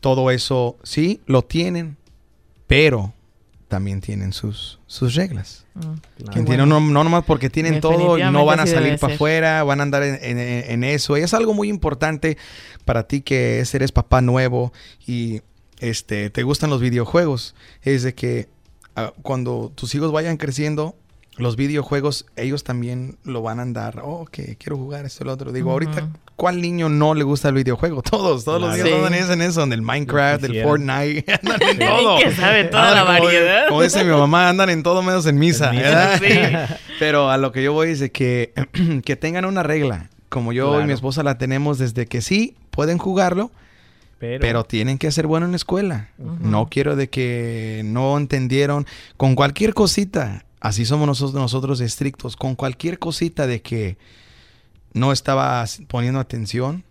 todo eso, sí, lo tienen, pero también tienen sus, sus reglas. Mm, Quien tiene, no, no, nomás porque tienen todo y no van a salir para afuera, van a andar en, eso. Y es algo muy importante para ti que eres papá nuevo y este te gustan los videojuegos. Es de que ah, cuando tus hijos vayan creciendo, los videojuegos, ellos también lo van a andar. Oh, que quiero jugar esto y lo otro. Digo, ahorita, ¿cuál niño no le gusta el videojuego? Todos, todos los niños andan en eso, en el Minecraft, el Fortnite, andan en todo. que sabe toda la variedad. Como dice mi mamá, andan en todo menos en misa. Pero a lo que yo voy es de que, que tengan una regla. Como yo y mi esposa la tenemos desde que sí pueden jugarlo, pero, tienen que ser buenos en la escuela. No quiero de que no entendieron con cualquier cosita. Así somos nosotros, nosotros estrictos. Con cualquier cosita de que no estaba poniendo atención.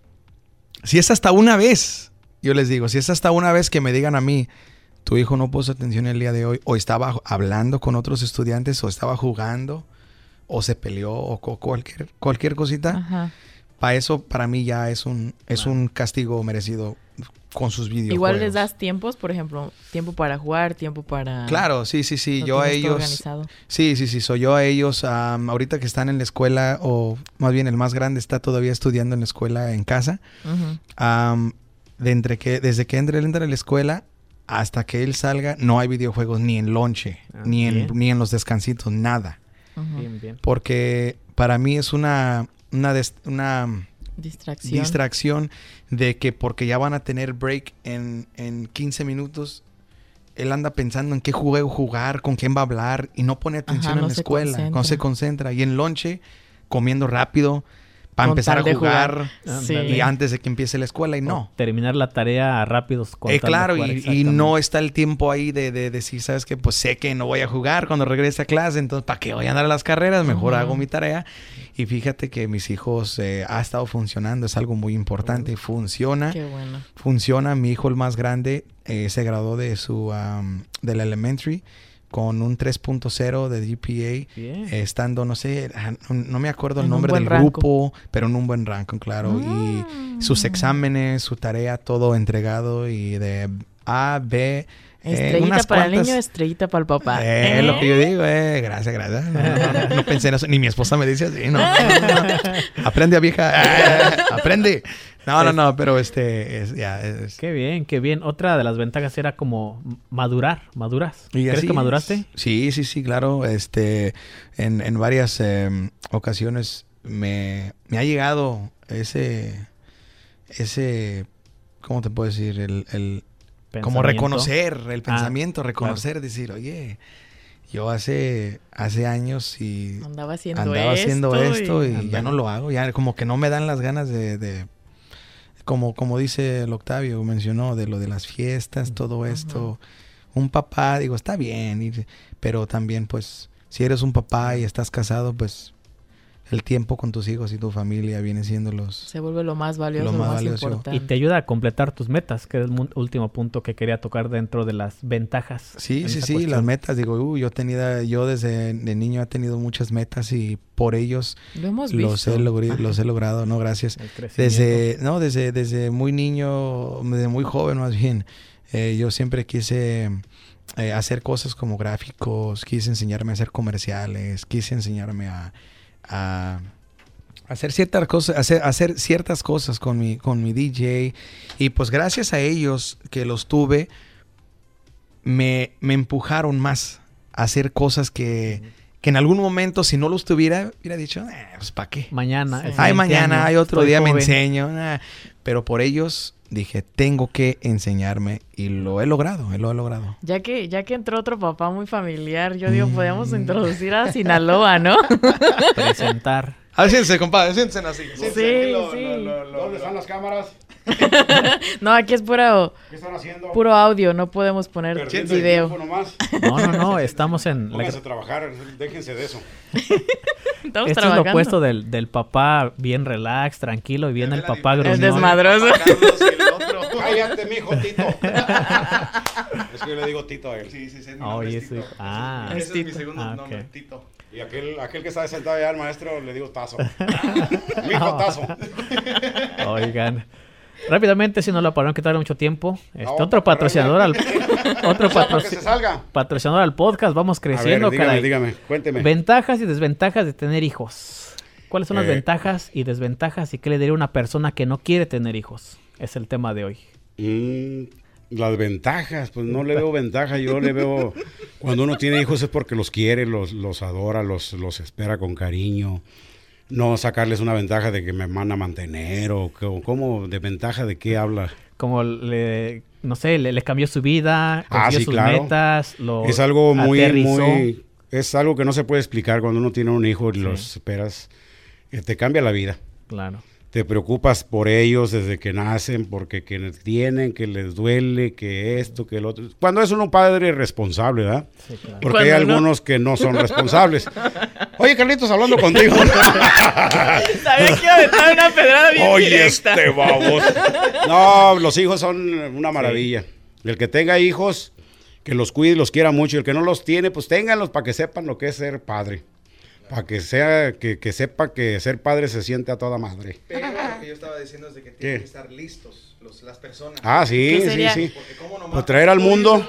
Si es hasta una vez, yo les digo, si es hasta una vez que me digan a mí, tu hijo no puso atención el día de hoy, o estaba hablando con otros estudiantes, o estaba jugando, o se peleó, o cualquier, cualquier cosita, para eso para mí ya es un es un castigo merecido con sus videojuegos. Igual les das tiempos, por ejemplo, tiempo para jugar, tiempo para... Claro, sí, sí, sí, yo a ellos... Sí, sí, sí, soy yo a ellos, ahorita que están en la escuela, o más bien el más grande está todavía estudiando en la escuela en casa, de entre que, desde que entre, él entra a la escuela hasta que él salga, no hay videojuegos ni en lonche, ah, ni, en, ni en los descansitos, nada. Bien, bien. Porque para mí es una, una, una distracción. distracción de que porque ya van a tener break en, en 15 minutos, él anda pensando en qué juego jugar, con quién va a hablar y no pone atención en la escuela, no se concentra. Y en lonche, comiendo rápido, para empezar a jugar, y antes de que empiece la escuela y no. terminar la tarea rápido. Eh, claro, y, no está el tiempo ahí de, decir, ¿sabes qué? Pues sé que no voy a jugar cuando regrese a clase, entonces ¿para qué voy a andar a las carreras? Mejor hago mi tarea. Y fíjate que mis hijos eh, ha estado funcionando, es algo muy importante, funciona. Qué bueno. Funciona, mi hijo el más grande eh, se graduó de su, del elementary con un 3.0 de GPA, estando, no sé, ah, no, me acuerdo el nombre del grupo, pero en un buen ranking, claro. Y mm. sus exámenes, su tarea, todo entregado y de A, B. Eh, estrellita para el niño, estrellita para el papá. Eh, Es lo que yo digo, eh, gracias, gracias. No, pensé en eso, ni mi esposa me dice así, no. aprende a vieja, aprende. No, no, no, pero este, es, ya, es... Qué bien, qué bien. Otra de las ventajas era como madurar, maduras. ¿Crees que maduraste? Sí, sí, sí, claro. Este, en, en varias em, ocasiones me, me ha llegado ese, ese, ¿cómo te puedo decir? El, el como reconocer el ah, pensamiento, reconocer, decir, oye, yo hace, hace años y andaba haciendo andaba esto, haciendo esto y, ya no lo hago, ya como que no me dan las ganas de como, como dice el Octavio, mencionó de lo de las fiestas, todo esto. Un papá, digo, está bien, pero también pues si eres un papá y estás casado, pues el tiempo con tus hijos y tu familia viene siendo los... Se vuelve lo más valioso, lo más, importante. Y te ayuda a completar tus metas, que es el último punto que quería tocar dentro de las ventajas. Sí, sí, sí, las metas. Digo, uh, yo tenía, yo desde de niño he tenido muchas metas y por ellos los, he los he logrado, ¿no? Gracias. Desde, no, desde, desde muy niño, desde muy joven más bien, eh, yo siempre quise... Eh, hacer cosas como gráficos, quise enseñarme a hacer comerciales, quise enseñarme a, a hacer ciertas cosas, hacer, hacer ciertas cosas con mi, con mi DJ. Y pues gracias a ellos que los tuve, me, me empujaron más a hacer cosas que, que, en algún momento, si no los tuviera, hubiera dicho, eh, pues ¿para qué? Mañana. Hay mañana, hay otro día, me enseño. pero por ellos dije, tengo que enseñarme y lo he logrado, lo he logrado. Ya que, ya que entró otro papá muy familiar, yo digo, podemos mm. introducir a Sinaloa, ¿no? Presentar. Ah, siéntense, compadre, siéntense así. sí, sí. ¿Dónde están las cámaras? no, aquí es puro, ¿Qué están haciendo? puro audio, no podemos poner video. No, no, no, estamos en... Pónganse a trabajar, déjense de eso. Estamos Esto es lo opuesto del, del, papá bien relax, tranquilo, y viene el, papá gruñón. El desmadroso. Cállate, mijo, Tito. es que yo le digo Tito a él. Sí, sí, sí. Ah. Ese es mi segundo ah, nombre, Tito. Y aquel, aquel que está sentado allá, el maestro, le digo Tazo. mijo, Tazo. Oigan. Rápidamente, si no lo pararon que tarda mucho tiempo. Este, otro patrocinador al otro patrocinador al podcast. Vamos creciendo, dígame, dígame, cuénteme. Ventajas y desventajas de tener hijos. ¿Cuáles son las eh. ventajas y desventajas y qué le diría a una persona que no quiere tener hijos? Es el tema de hoy. Mm, las ventajas, pues no le veo ventaja, yo le veo cuando uno tiene hijos es porque los quiere, los, los adora, los, los espera con cariño no sacarles una ventaja de que me van a mantener o cómo de ventaja de qué habla. Como le, no sé, le, cambió su vida, ah, sus metas, lo Es algo muy, muy, es algo que no se puede explicar cuando uno tiene un hijo y los esperas, eh, te cambia la vida. Claro te preocupas por ellos desde que nacen, porque que tienen, que les duele, que esto, que el otro. Cuando es un padre responsable, ¿verdad? Porque hay algunos que no son responsables. Oye, Carlitos, hablando contigo. Sabía que iba a una pedrada bien Oye, este babos. No, los hijos son una maravilla. El que tenga hijos, que los cuide y los quiera mucho. Y el que no los tiene, pues ténganlos para que sepan lo que es ser padre. Para que sea, que, que, sepa que ser padre se siente a toda madre. Pero lo que yo estaba diciendo es de que tienen que estar listos las personas. Ah, sí, sí, sí. Pues traer al mundo.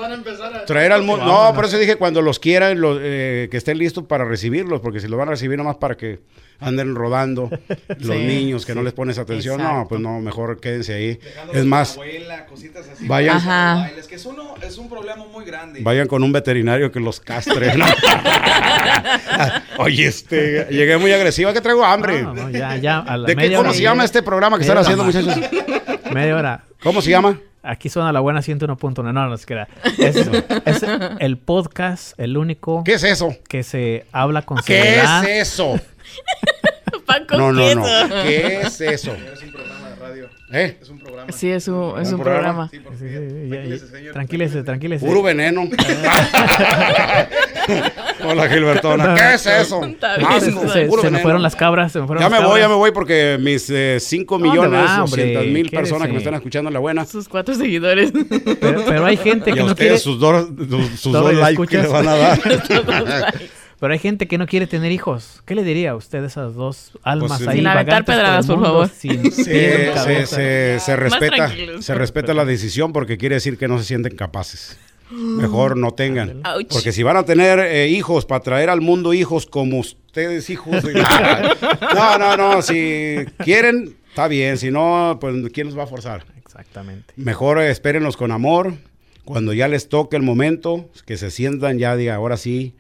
Traer al mundo. No, por eso dije cuando los quieran, los, eh, que estén listos para recibirlos, porque si los van a recibir nomás para que anden rodando los niños, que no les pones atención, no, pues no, mejor quédense ahí. es más, vayan, que es, uno, es un problema muy grande. Vayan con un veterinario que los castre. Oye, este, llegué muy agresiva, que traigo hambre. ya, ya, ¿De qué, cómo se llama este programa que están haciendo, muchachos? Media hora. ¿Cómo se llama? Aquí suena la buena 101.9. No, no, es que Es, es el podcast, el único. ¿Qué es eso? Que se habla con ¿Qué es eso? No, no, no. ¿Qué es eso? Es un programa de radio. ¿Eh? Es un programa. Sí, es un, es un, programa. tranquilese, tranquilese. Puro veneno. Hola, Gilbertona. ¿Qué es eso? se, me fueron las cabras. Se me fueron ya me voy, ya me voy porque mis 5 eh, millones 200 mil personas que me están escuchando en la buena. Sus cuatro seguidores. Pero, hay gente que y no quiere. Sus dos, sus dos likes que le van a dar. Pero hay gente que no quiere tener hijos. ¿Qué le diría a usted a esas dos almas pues, ahí? Sin aventar pedradas, por, favor. Sin, se, se, se, respeta, se respeta la decisión porque quiere decir que no se sienten capaces. Mejor no tengan. Porque si van a tener eh, hijos para traer al mundo hijos como ustedes, hijos. no, no, no. Si quieren, está bien. Si no, pues ¿quién los va a forzar? Exactamente. Mejor espérenlos con amor. Cuando ya les toque el momento, que se sientan ya, diga, ahora sí,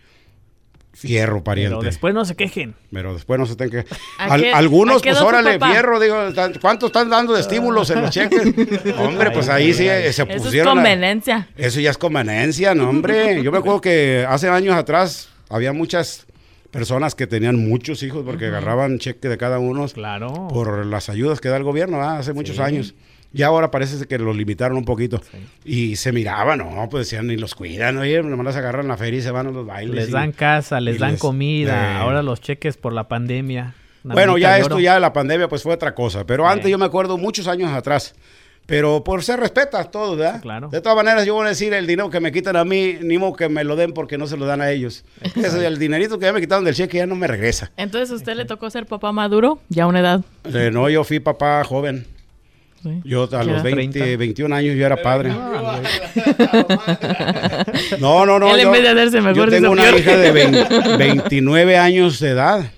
Fierro, pariente. Pero después no se quejen. Pero después no se tengan que... algunos, pues órale, fierro, digo, ¿cuánto están dando de estímulos en los cheques? hombre, pues ahí sí se pusieron... Eso es conveniencia. Eso ya es conveniencia, no, hombre. Yo me acuerdo que hace años atrás había muchas personas que tenían muchos hijos porque agarraban cheque de cada uno. Claro. Por las ayudas que da el gobierno, hace muchos años. Y ahora parece que lo limitaron un poquito. Y se miraba, no, pues decían, ni los cuidan, oye, nomás las agarran la feria y se van a los bailes. Les dan casa, les dan comida, ahora los cheques por la pandemia. Bueno, ya esto, ya la pandemia, pues fue otra cosa. Pero antes yo me acuerdo muchos años atrás. Pero por ser respetas todo, ¿verdad? Claro. De todas maneras, yo voy a decir, el dinero que me quitan a mí, ni modo que me lo den porque no se lo dan a ellos. Ese, el dinerito que ya me quitaron del cheque ya no me regresa. Entonces, ¿a usted le tocó ser papá maduro? Ya a una edad. Eh, no, yo fui papá joven. Yo a los 20, 21 años yo era padre. No, no, no. yo, tengo una hija de 29 años de edad.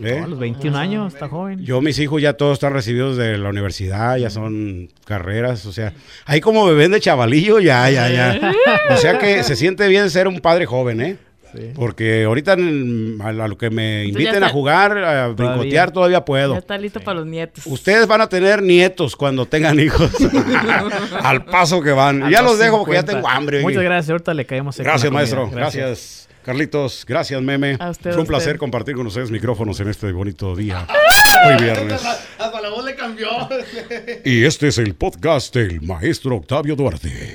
¿eh? a los 21 años, está joven. Yo, mis hijos ya todos están recibidos de la universidad, ya son carreras, o sea, ahí como bebé de chavalillo, ya, ya, ya. O sea que se siente bien ser un padre joven, ¿eh? Porque ahorita a, lo que me inviten a jugar, a brincotear, todavía puedo. Ya está listo para los nietos. Ustedes van a tener nietos cuando tengan hijos. Al paso que van. ya los dejo porque ya tengo hambre. Muchas gracias. Ahorita le caemos. Gracias, maestro. Gracias. Carlitos, gracias, meme. Fue un placer compartir con ustedes micrófonos en este bonito día. Hoy viernes. Hasta la voz le cambió. y este es el podcast del maestro Octavio Duarte.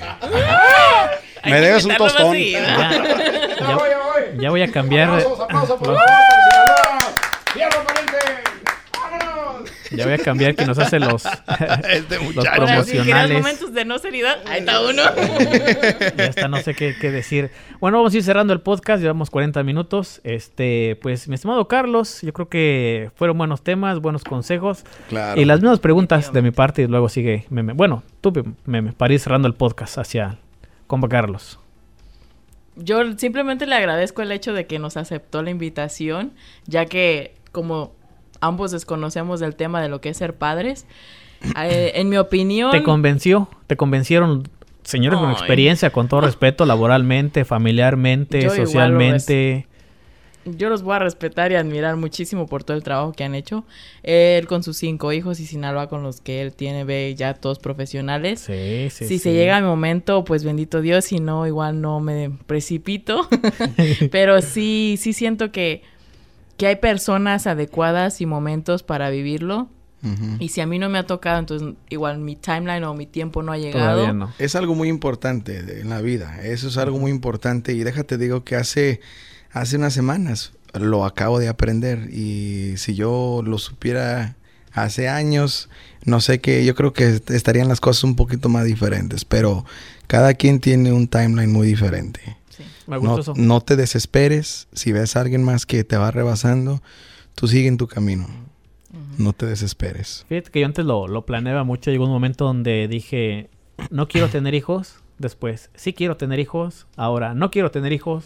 Me debes un tostón. Ya voy a cambiar. Ya voy a cambiar que nos hace los, este los promocionales. momentos de no seriedad, ahí está uno. ya está, no sé qué, qué, decir. Bueno, vamos a ir cerrando el podcast, llevamos 40 minutos. Este, pues, mi estimado Carlos, yo creo que fueron buenos temas, buenos consejos. Claro. Y las mismas preguntas de mi parte y luego sigue Meme. Bueno, tú, Meme, para ir cerrando el podcast hacia compa Carlos yo simplemente le agradezco el hecho de que nos aceptó la invitación, ya que como ambos desconocemos del tema de lo que es ser padres, eh, en mi opinión... ¿Te convenció? ¿Te convencieron señores con experiencia, con todo respeto, laboralmente, familiarmente, socialmente? Yo los voy a respetar y admirar muchísimo por todo el trabajo que han hecho. Él con sus cinco hijos y Sinaloa con los que él tiene, ve ya todos profesionales. Sí, sí, si se llega el momento, pues bendito Dios, si no, igual no me precipito. Pero sí, sí siento que, que hay personas adecuadas y momentos para vivirlo. Y si a mí no me ha tocado, entonces igual mi timeline o mi tiempo no ha llegado. Es algo muy importante en la vida. Eso es algo muy importante. Y déjate digo que hace hace unas semanas. Lo acabo de aprender y si yo lo supiera hace años, no sé qué, yo creo que estarían las cosas un poquito más diferentes, pero cada quien tiene un timeline muy diferente. no, te desesperes. Si ves a alguien más que te va rebasando, tú sigue en tu camino. No te desesperes. Fíjate que yo antes lo, lo planeaba mucho. Llegó un momento donde dije, no quiero tener hijos. Después, sí quiero tener hijos. Ahora, no quiero tener hijos.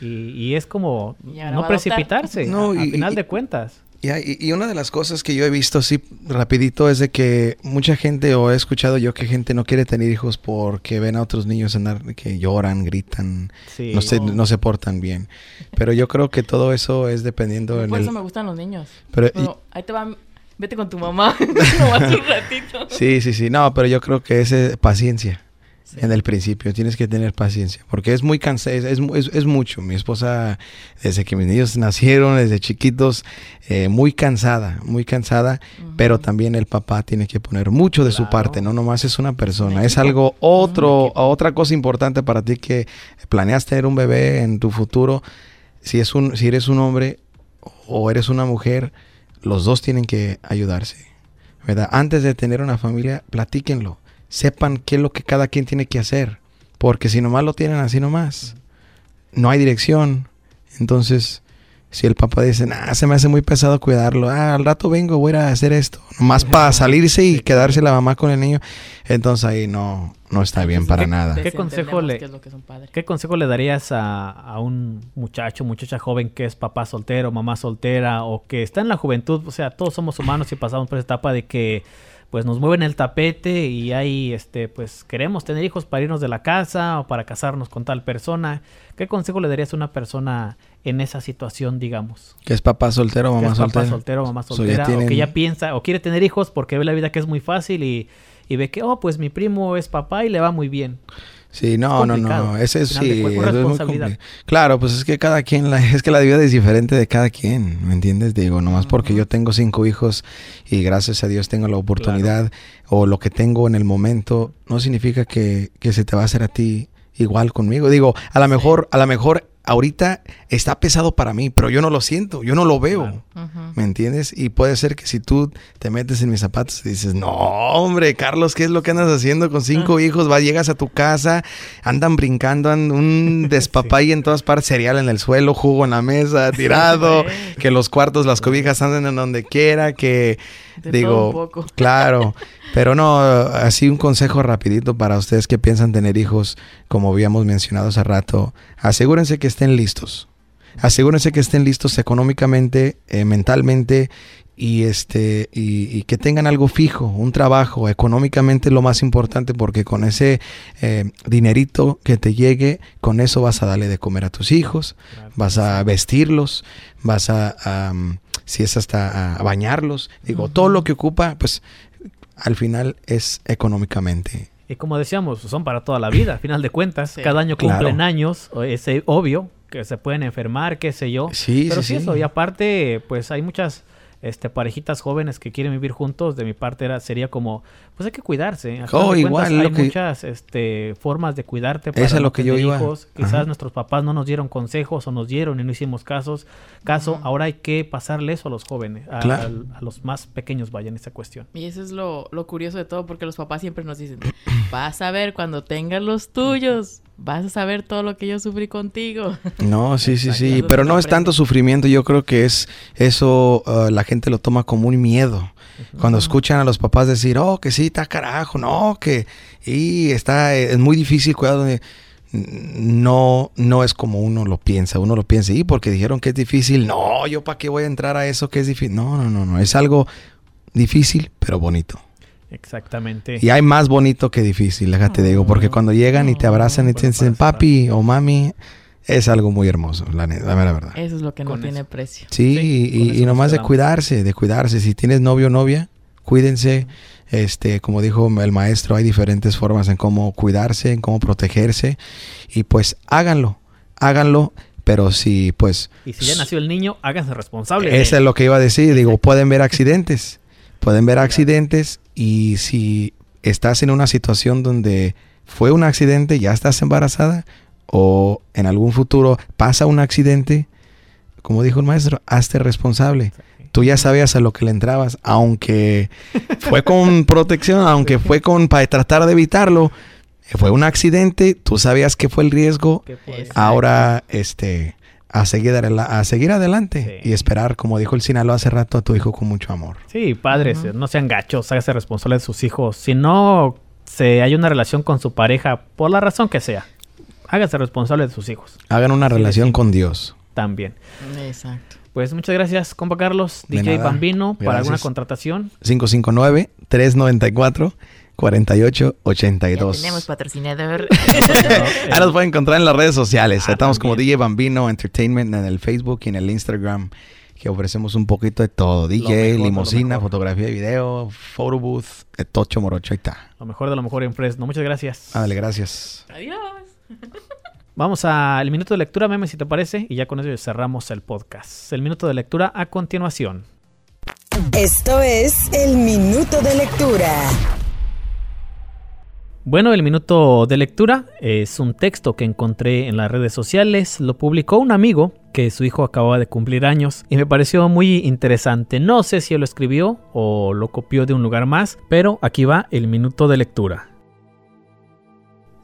Y, es como no precipitarse, no, a, final de cuentas. y, una de las cosas que yo he visto así rapidito es de que mucha gente, o he escuchado yo que gente no quiere tener hijos porque ven a otros niños andar que lloran, gritan, no, se, no. se portan bien. Pero yo creo que todo eso es dependiendo... Por eso me gustan los niños. Pero, ahí te van... Vete con tu mamá, nomás un ratito. Sí, sí, sí. No, pero yo creo que es paciencia en el principio. Tienes que tener paciencia, porque es muy cansado, es, es, mucho. Mi esposa, desde que mis niños nacieron, desde chiquitos, eh, muy cansada, muy cansada, pero también el papá tiene que poner mucho de su parte, no nomás es una persona, es algo otro, otra cosa importante para ti que planeas tener un bebé en tu futuro. Si, es un, si eres un hombre o eres una mujer, los dos tienen que ayudarse. ¿verdad? Antes de tener una familia, platíquenlo sepan qué es lo que cada quien tiene que hacer. Porque si nomás lo tienen así nomás, no hay dirección. Entonces, si el papá dice, ah, se me hace muy pesado cuidarlo, ah, al rato vengo, voy a hacer esto, nomás para salirse y quedarse la mamá con el niño, entonces ahí no, no está bien para nada. ¿Qué consejo, le, ¿Qué consejo le darías a, a, un muchacho, muchacha joven que es papá soltero, mamá soltera o que está en la juventud? O sea, todos somos humanos y pasamos por esa etapa de que pues nos mueven el tapete y ahí este pues queremos tener hijos para irnos de la casa o para casarnos con tal persona. ¿Qué consejo le darías a una persona en esa situación, digamos? Que es papá soltero o mamá es Papá soltero mamá soltera o que ya piensa o quiere tener hijos porque ve la vida que es muy fácil y, y ve que oh, pues mi primo es papá y le va muy bien. Sí, no, no, no, ese es, sí, es Claro, pues es que cada quien, la, es que la vida es diferente de cada quien, ¿me entiendes? Digo, nomás porque yo tengo cinco hijos y gracias a Dios tengo la oportunidad o lo que tengo en el momento, no significa que, que se te va a hacer a ti igual conmigo. Digo, a lo mejor, a lo mejor ahorita está pesado para mí, pero yo no lo siento, yo no lo veo. ¿Me entiendes? Y puede ser que si tú te metes en mis zapatos y dices, no, hombre, Carlos, ¿qué es lo que andas haciendo con cinco hijos? Va, llegas a tu casa, andan brincando, andan un despapay en todas partes, cereal en el suelo, jugo en la mesa, tirado, que los cuartos, las cobijas andan en donde quiera, que digo, claro. Pero no, así un consejo rapidito para ustedes que piensan tener hijos, como habíamos mencionado hace rato, asegúrense que estén listos. Asegúrense que estén listos económicamente, eh, mentalmente y este y, que tengan algo fijo, un trabajo económicamente lo más importante porque con ese eh, dinerito que te llegue, con eso vas a darle de comer a tus hijos, vas a vestirlos, vas a, si es hasta a bañarlos, digo, todo lo que ocupa, pues al final es económicamente. Y como decíamos, son para toda la vida, al final de cuentas. Cada año cumplen años, es obvio que se pueden enfermar, qué sé yo. Sí, Pero sí, eso. Y aparte, pues hay muchas este, parejitas jóvenes que quieren vivir juntos, de mi parte era, sería como, pues hay que cuidarse. Oh, igual. Hay muchas este, formas de cuidarte para es lo que yo hijos. Quizás nuestros papás no nos dieron consejos o nos dieron y no hicimos casos. Caso, ahora hay que pasarle eso a los jóvenes, a, los más pequeños, vaya en esa cuestión. Y eso es lo, lo curioso de todo, porque los papás siempre nos dicen, vas a ver cuando tengas los tuyos, vas a saber todo lo que yo sufrí contigo. No, sí, sí, sí, pero no es tanto sufrimiento, yo creo que es eso, uh, la gente lo toma como un miedo. Cuando escuchan a los papás decir, oh, que sí, está carajo, no, que y está, es muy difícil cuidar donde no, no es como uno lo piensa, uno lo piensa, y porque dijeron que es difícil, no, yo para qué voy a entrar a eso que es difícil, no, no, no, no, es algo difícil, pero bonito. Exactamente. Y hay más bonito que difícil, déjate digo, porque cuando llegan y te abrazan y te dicen papi o mami, es algo muy hermoso, la, la, verdad. Eso es lo que no tiene precio. Sí, y, y, nomás de cuidarse, de cuidarse. Si tienes novio o novia, cuídense. Este, como dijo el maestro, hay diferentes formas en cómo cuidarse, en cómo protegerse. Y pues háganlo, háganlo pero si pues... Y si ya nació el niño, háganse responsable. Eso es lo que iba a decir, digo, pueden ver accidentes, pueden ver accidentes y si estás en una situación donde fue un accidente, ya estás embarazada o en algún futuro pasa un accidente, como dijo el maestro, hazte responsable. Tú ya sabías a lo que le entrabas, aunque fue con protección, aunque fue con para tratar de evitarlo, Fue un accidente, tú sabías que fue el riesgo, ahora este a seguir, a seguir adelante y esperar, como dijo el Sinaloa hace rato, a tu hijo con mucho amor. Sí, padres, no sean gachos, hágase responsable de sus hijos. Si no se hay una relación con su pareja, por la razón que sea, hágase responsable de sus hijos. Hagan una relación con Dios. También. Exacto. Pues muchas gracias, compa Carlos, DJ Bambino, para alguna contratación. 559-394. 4882. tenemos patrocinador. Ahí nos pueden encontrar en las redes sociales. Ah, Estamos como DJ Bambino Entertainment en el Facebook y en el Instagram, que ofrecemos un poquito de todo. DJ, limosina, fotografía y video, photo booth, tocho morocho, ahí está. Lo mejor de lo mejor en Fresno. Muchas gracias. Dale, gracias. Adiós. Vamos al minuto de lectura, meme, si te parece, y ya con eso cerramos el podcast. El minuto de lectura a continuación. Esto es el minuto de lectura. Bueno, el minuto de lectura es un texto que encontré en las redes sociales. Lo publicó un amigo que su hijo acababa de cumplir años y me pareció muy interesante. No sé si lo escribió o lo copió de un lugar más, pero aquí va el minuto de lectura.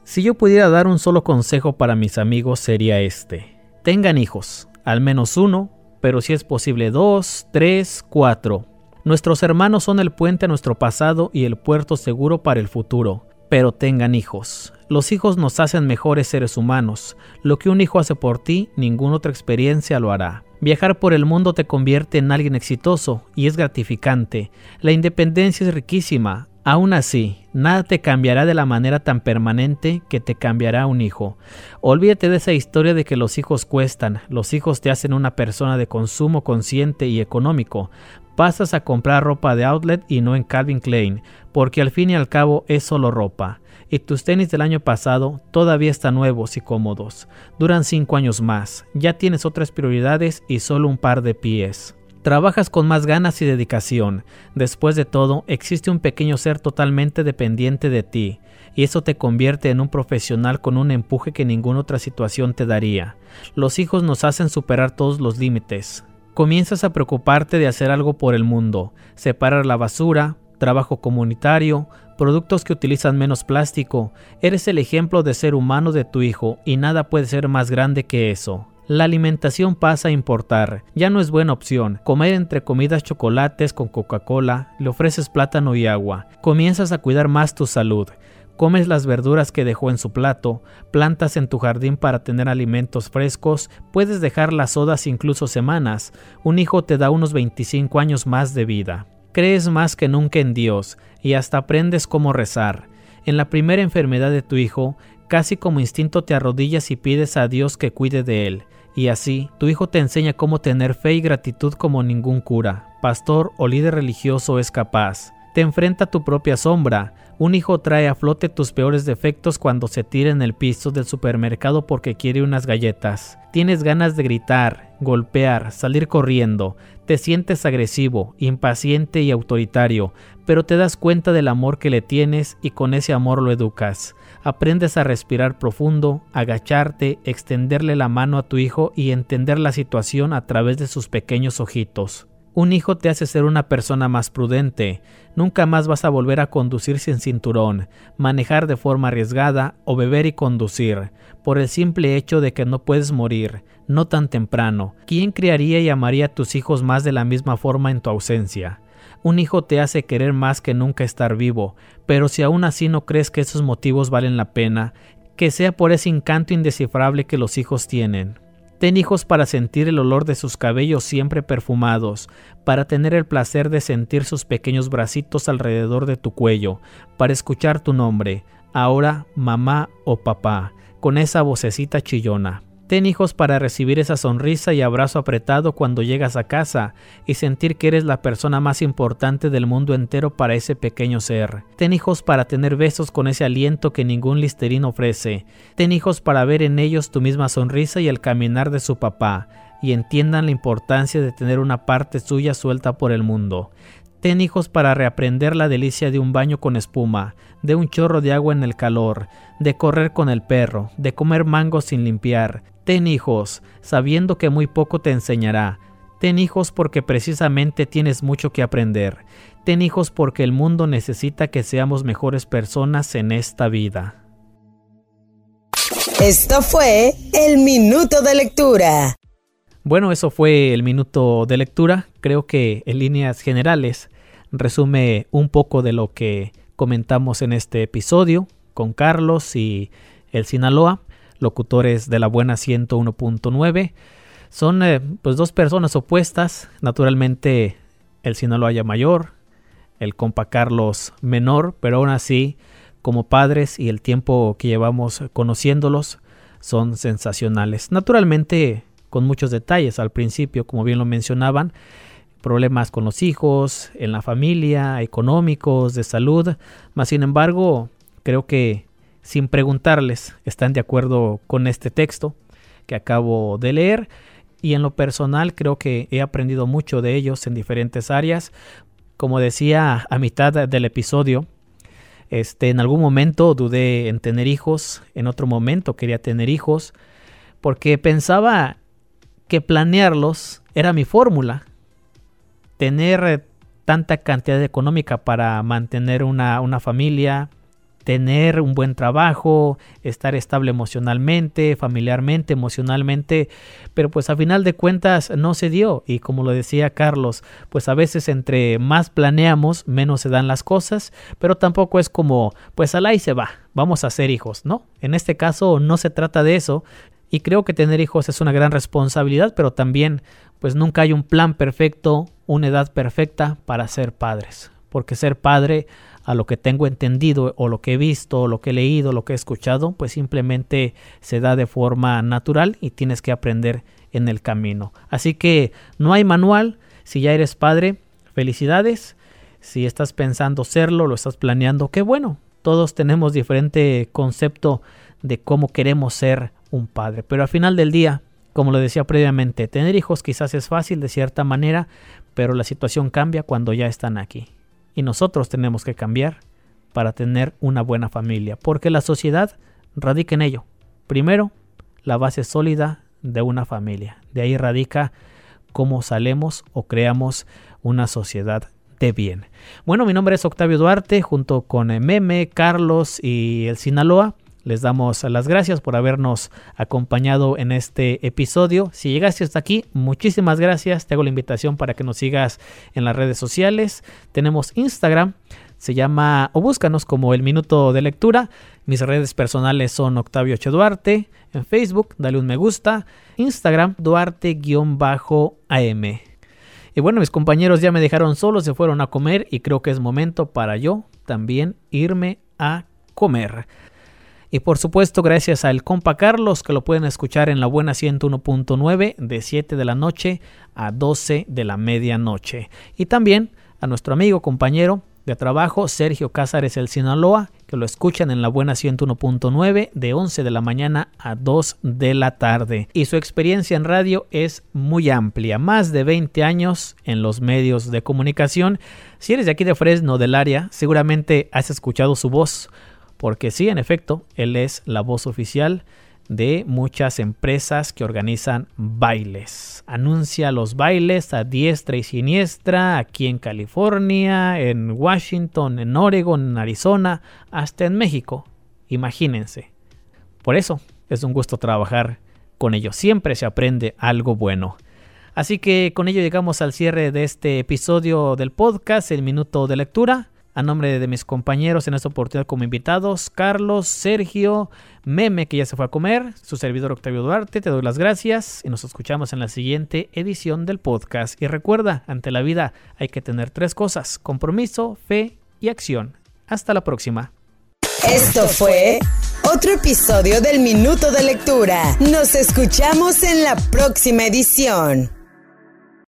Si yo pudiera dar un solo consejo para mis amigos sería este. Tengan hijos, al menos uno, pero si es posible dos, tres, cuatro. Nuestros hermanos son el puente a nuestro pasado y el puerto seguro para el futuro pero tengan hijos. Los hijos nos hacen mejores seres humanos. Lo que un hijo hace por ti, ninguna otra experiencia lo hará. Viajar por el mundo te convierte en alguien exitoso y es gratificante. La independencia es riquísima. Aún así, nada te cambiará de la manera tan permanente que te cambiará un hijo. Olvídate de esa historia de que los hijos cuestan, los hijos te hacen una persona de consumo consciente y económico. Pasas a comprar ropa de outlet y no en Calvin Klein, porque al fin y al cabo es solo ropa. Y tus tenis del año pasado todavía están nuevos y cómodos. Duran cinco años más. Ya tienes otras prioridades y solo un par de pies. Trabajas con más ganas y dedicación. Después de todo, existe un pequeño ser totalmente dependiente de ti, y eso te convierte en un profesional con un empuje que ninguna otra situación te daría. Los hijos nos hacen superar todos los límites. Comienzas a preocuparte de hacer algo por el mundo, separar la basura, trabajo comunitario, productos que utilizan menos plástico. Eres el ejemplo de ser humano de tu hijo y nada puede ser más grande que eso. La alimentación pasa a importar, ya no es buena opción. Comer entre comidas chocolates con Coca-Cola, le ofreces plátano y agua. Comienzas a cuidar más tu salud. Comes las verduras que dejó en su plato, plantas en tu jardín para tener alimentos frescos, puedes dejar las sodas incluso semanas. Un hijo te da unos 25 años más de vida. Crees más que nunca en Dios y hasta aprendes cómo rezar. En la primera enfermedad de tu hijo, casi como instinto te arrodillas y pides a Dios que cuide de él. Y así, tu hijo te enseña cómo tener fe y gratitud como ningún cura, pastor o líder religioso es capaz. Te enfrenta a tu propia sombra. Un hijo trae a flote tus peores defectos cuando se tira en el piso del supermercado porque quiere unas galletas. Tienes ganas de gritar, golpear, salir corriendo. Te sientes agresivo, impaciente y autoritario, pero te das cuenta del amor que le tienes y con ese amor lo educas. Aprendes a respirar profundo, agacharte, extenderle la mano a tu hijo y entender la situación a través de sus pequeños ojitos. Un hijo te hace ser una persona más prudente. Nunca más vas a volver a conducir sin cinturón, manejar de forma arriesgada o beber y conducir, por el simple hecho de que no puedes morir, no tan temprano. ¿Quién criaría y amaría a tus hijos más de la misma forma en tu ausencia? Un hijo te hace querer más que nunca estar vivo, pero si aún así no crees que esos motivos valen la pena, que sea por ese encanto indescifrable que los hijos tienen. Ten hijos para sentir el olor de sus cabellos siempre perfumados, para tener el placer de sentir sus pequeños bracitos alrededor de tu cuello, para escuchar tu nombre, ahora mamá o papá, con esa vocecita chillona. Ten hijos para recibir esa sonrisa y abrazo apretado cuando llegas a casa y sentir que eres la persona más importante del mundo entero para ese pequeño ser. Ten hijos para tener besos con ese aliento que ningún listerino ofrece. Ten hijos para ver en ellos tu misma sonrisa y el caminar de su papá y entiendan la importancia de tener una parte suya suelta por el mundo. Ten hijos para reaprender la delicia de un baño con espuma, de un chorro de agua en el calor, de correr con el perro, de comer mango sin limpiar. Ten hijos, sabiendo que muy poco te enseñará. Ten hijos porque precisamente tienes mucho que aprender. Ten hijos porque el mundo necesita que seamos mejores personas en esta vida. Esto fue el minuto de lectura. Bueno, eso fue el minuto de lectura. Creo que en líneas generales resume un poco de lo que comentamos en este episodio con Carlos y el Sinaloa, locutores de la buena 101.9. Son eh, pues dos personas opuestas, naturalmente el Sinaloa mayor, el compa Carlos menor, pero aún así como padres y el tiempo que llevamos conociéndolos son sensacionales. Naturalmente con muchos detalles al principio, como bien lo mencionaban, problemas con los hijos, en la familia, económicos, de salud, mas sin embargo creo que sin preguntarles están de acuerdo con este texto que acabo de leer y en lo personal creo que he aprendido mucho de ellos en diferentes áreas. Como decía a mitad del episodio, este, en algún momento dudé en tener hijos, en otro momento quería tener hijos, porque pensaba que planearlos era mi fórmula. Tener tanta cantidad económica para mantener una, una familia, tener un buen trabajo, estar estable emocionalmente, familiarmente, emocionalmente, pero pues a final de cuentas no se dio y como lo decía Carlos, pues a veces entre más planeamos menos se dan las cosas, pero tampoco es como pues al ahí se va, vamos a ser hijos, ¿no? En este caso no se trata de eso y creo que tener hijos es una gran responsabilidad, pero también pues nunca hay un plan perfecto, una edad perfecta para ser padres, porque ser padre a lo que tengo entendido o lo que he visto, o lo que he leído, lo que he escuchado, pues simplemente se da de forma natural y tienes que aprender en el camino. Así que no hay manual, si ya eres padre, felicidades. Si estás pensando serlo, lo estás planeando, qué bueno. Todos tenemos diferente concepto de cómo queremos ser un padre, pero al final del día, como lo decía previamente, tener hijos quizás es fácil de cierta manera, pero la situación cambia cuando ya están aquí y nosotros tenemos que cambiar para tener una buena familia, porque la sociedad radica en ello. Primero, la base sólida de una familia. De ahí radica cómo salemos o creamos una sociedad de bien. Bueno, mi nombre es Octavio Duarte, junto con Meme, Carlos y el Sinaloa. Les damos las gracias por habernos acompañado en este episodio. Si llegaste hasta aquí, muchísimas gracias. Te hago la invitación para que nos sigas en las redes sociales. Tenemos Instagram, se llama o búscanos como el minuto de lectura. Mis redes personales son Octavio. Duarte. En Facebook, dale un me gusta. Instagram, Duarte-AM. Y bueno, mis compañeros ya me dejaron solo, se fueron a comer y creo que es momento para yo también irme a comer. Y por supuesto, gracias al compa Carlos, que lo pueden escuchar en la buena 101.9 de 7 de la noche a 12 de la medianoche. Y también a nuestro amigo, compañero de trabajo, Sergio Cázares el Sinaloa, que lo escuchan en la buena 101.9 de 11 de la mañana a 2 de la tarde. Y su experiencia en radio es muy amplia, más de 20 años en los medios de comunicación. Si eres de aquí de Fresno, del área, seguramente has escuchado su voz porque sí, en efecto, él es la voz oficial de muchas empresas que organizan bailes. Anuncia los bailes a diestra y siniestra aquí en California, en Washington, en Oregon, en Arizona, hasta en México. Imagínense. Por eso es un gusto trabajar con ellos. Siempre se aprende algo bueno. Así que con ello llegamos al cierre de este episodio del podcast, el minuto de lectura. A nombre de mis compañeros en esta oportunidad como invitados, Carlos, Sergio, Meme, que ya se fue a comer, su servidor Octavio Duarte, te doy las gracias y nos escuchamos en la siguiente edición del podcast. Y recuerda, ante la vida hay que tener tres cosas, compromiso, fe y acción. Hasta la próxima. Esto fue otro episodio del Minuto de Lectura. Nos escuchamos en la próxima edición.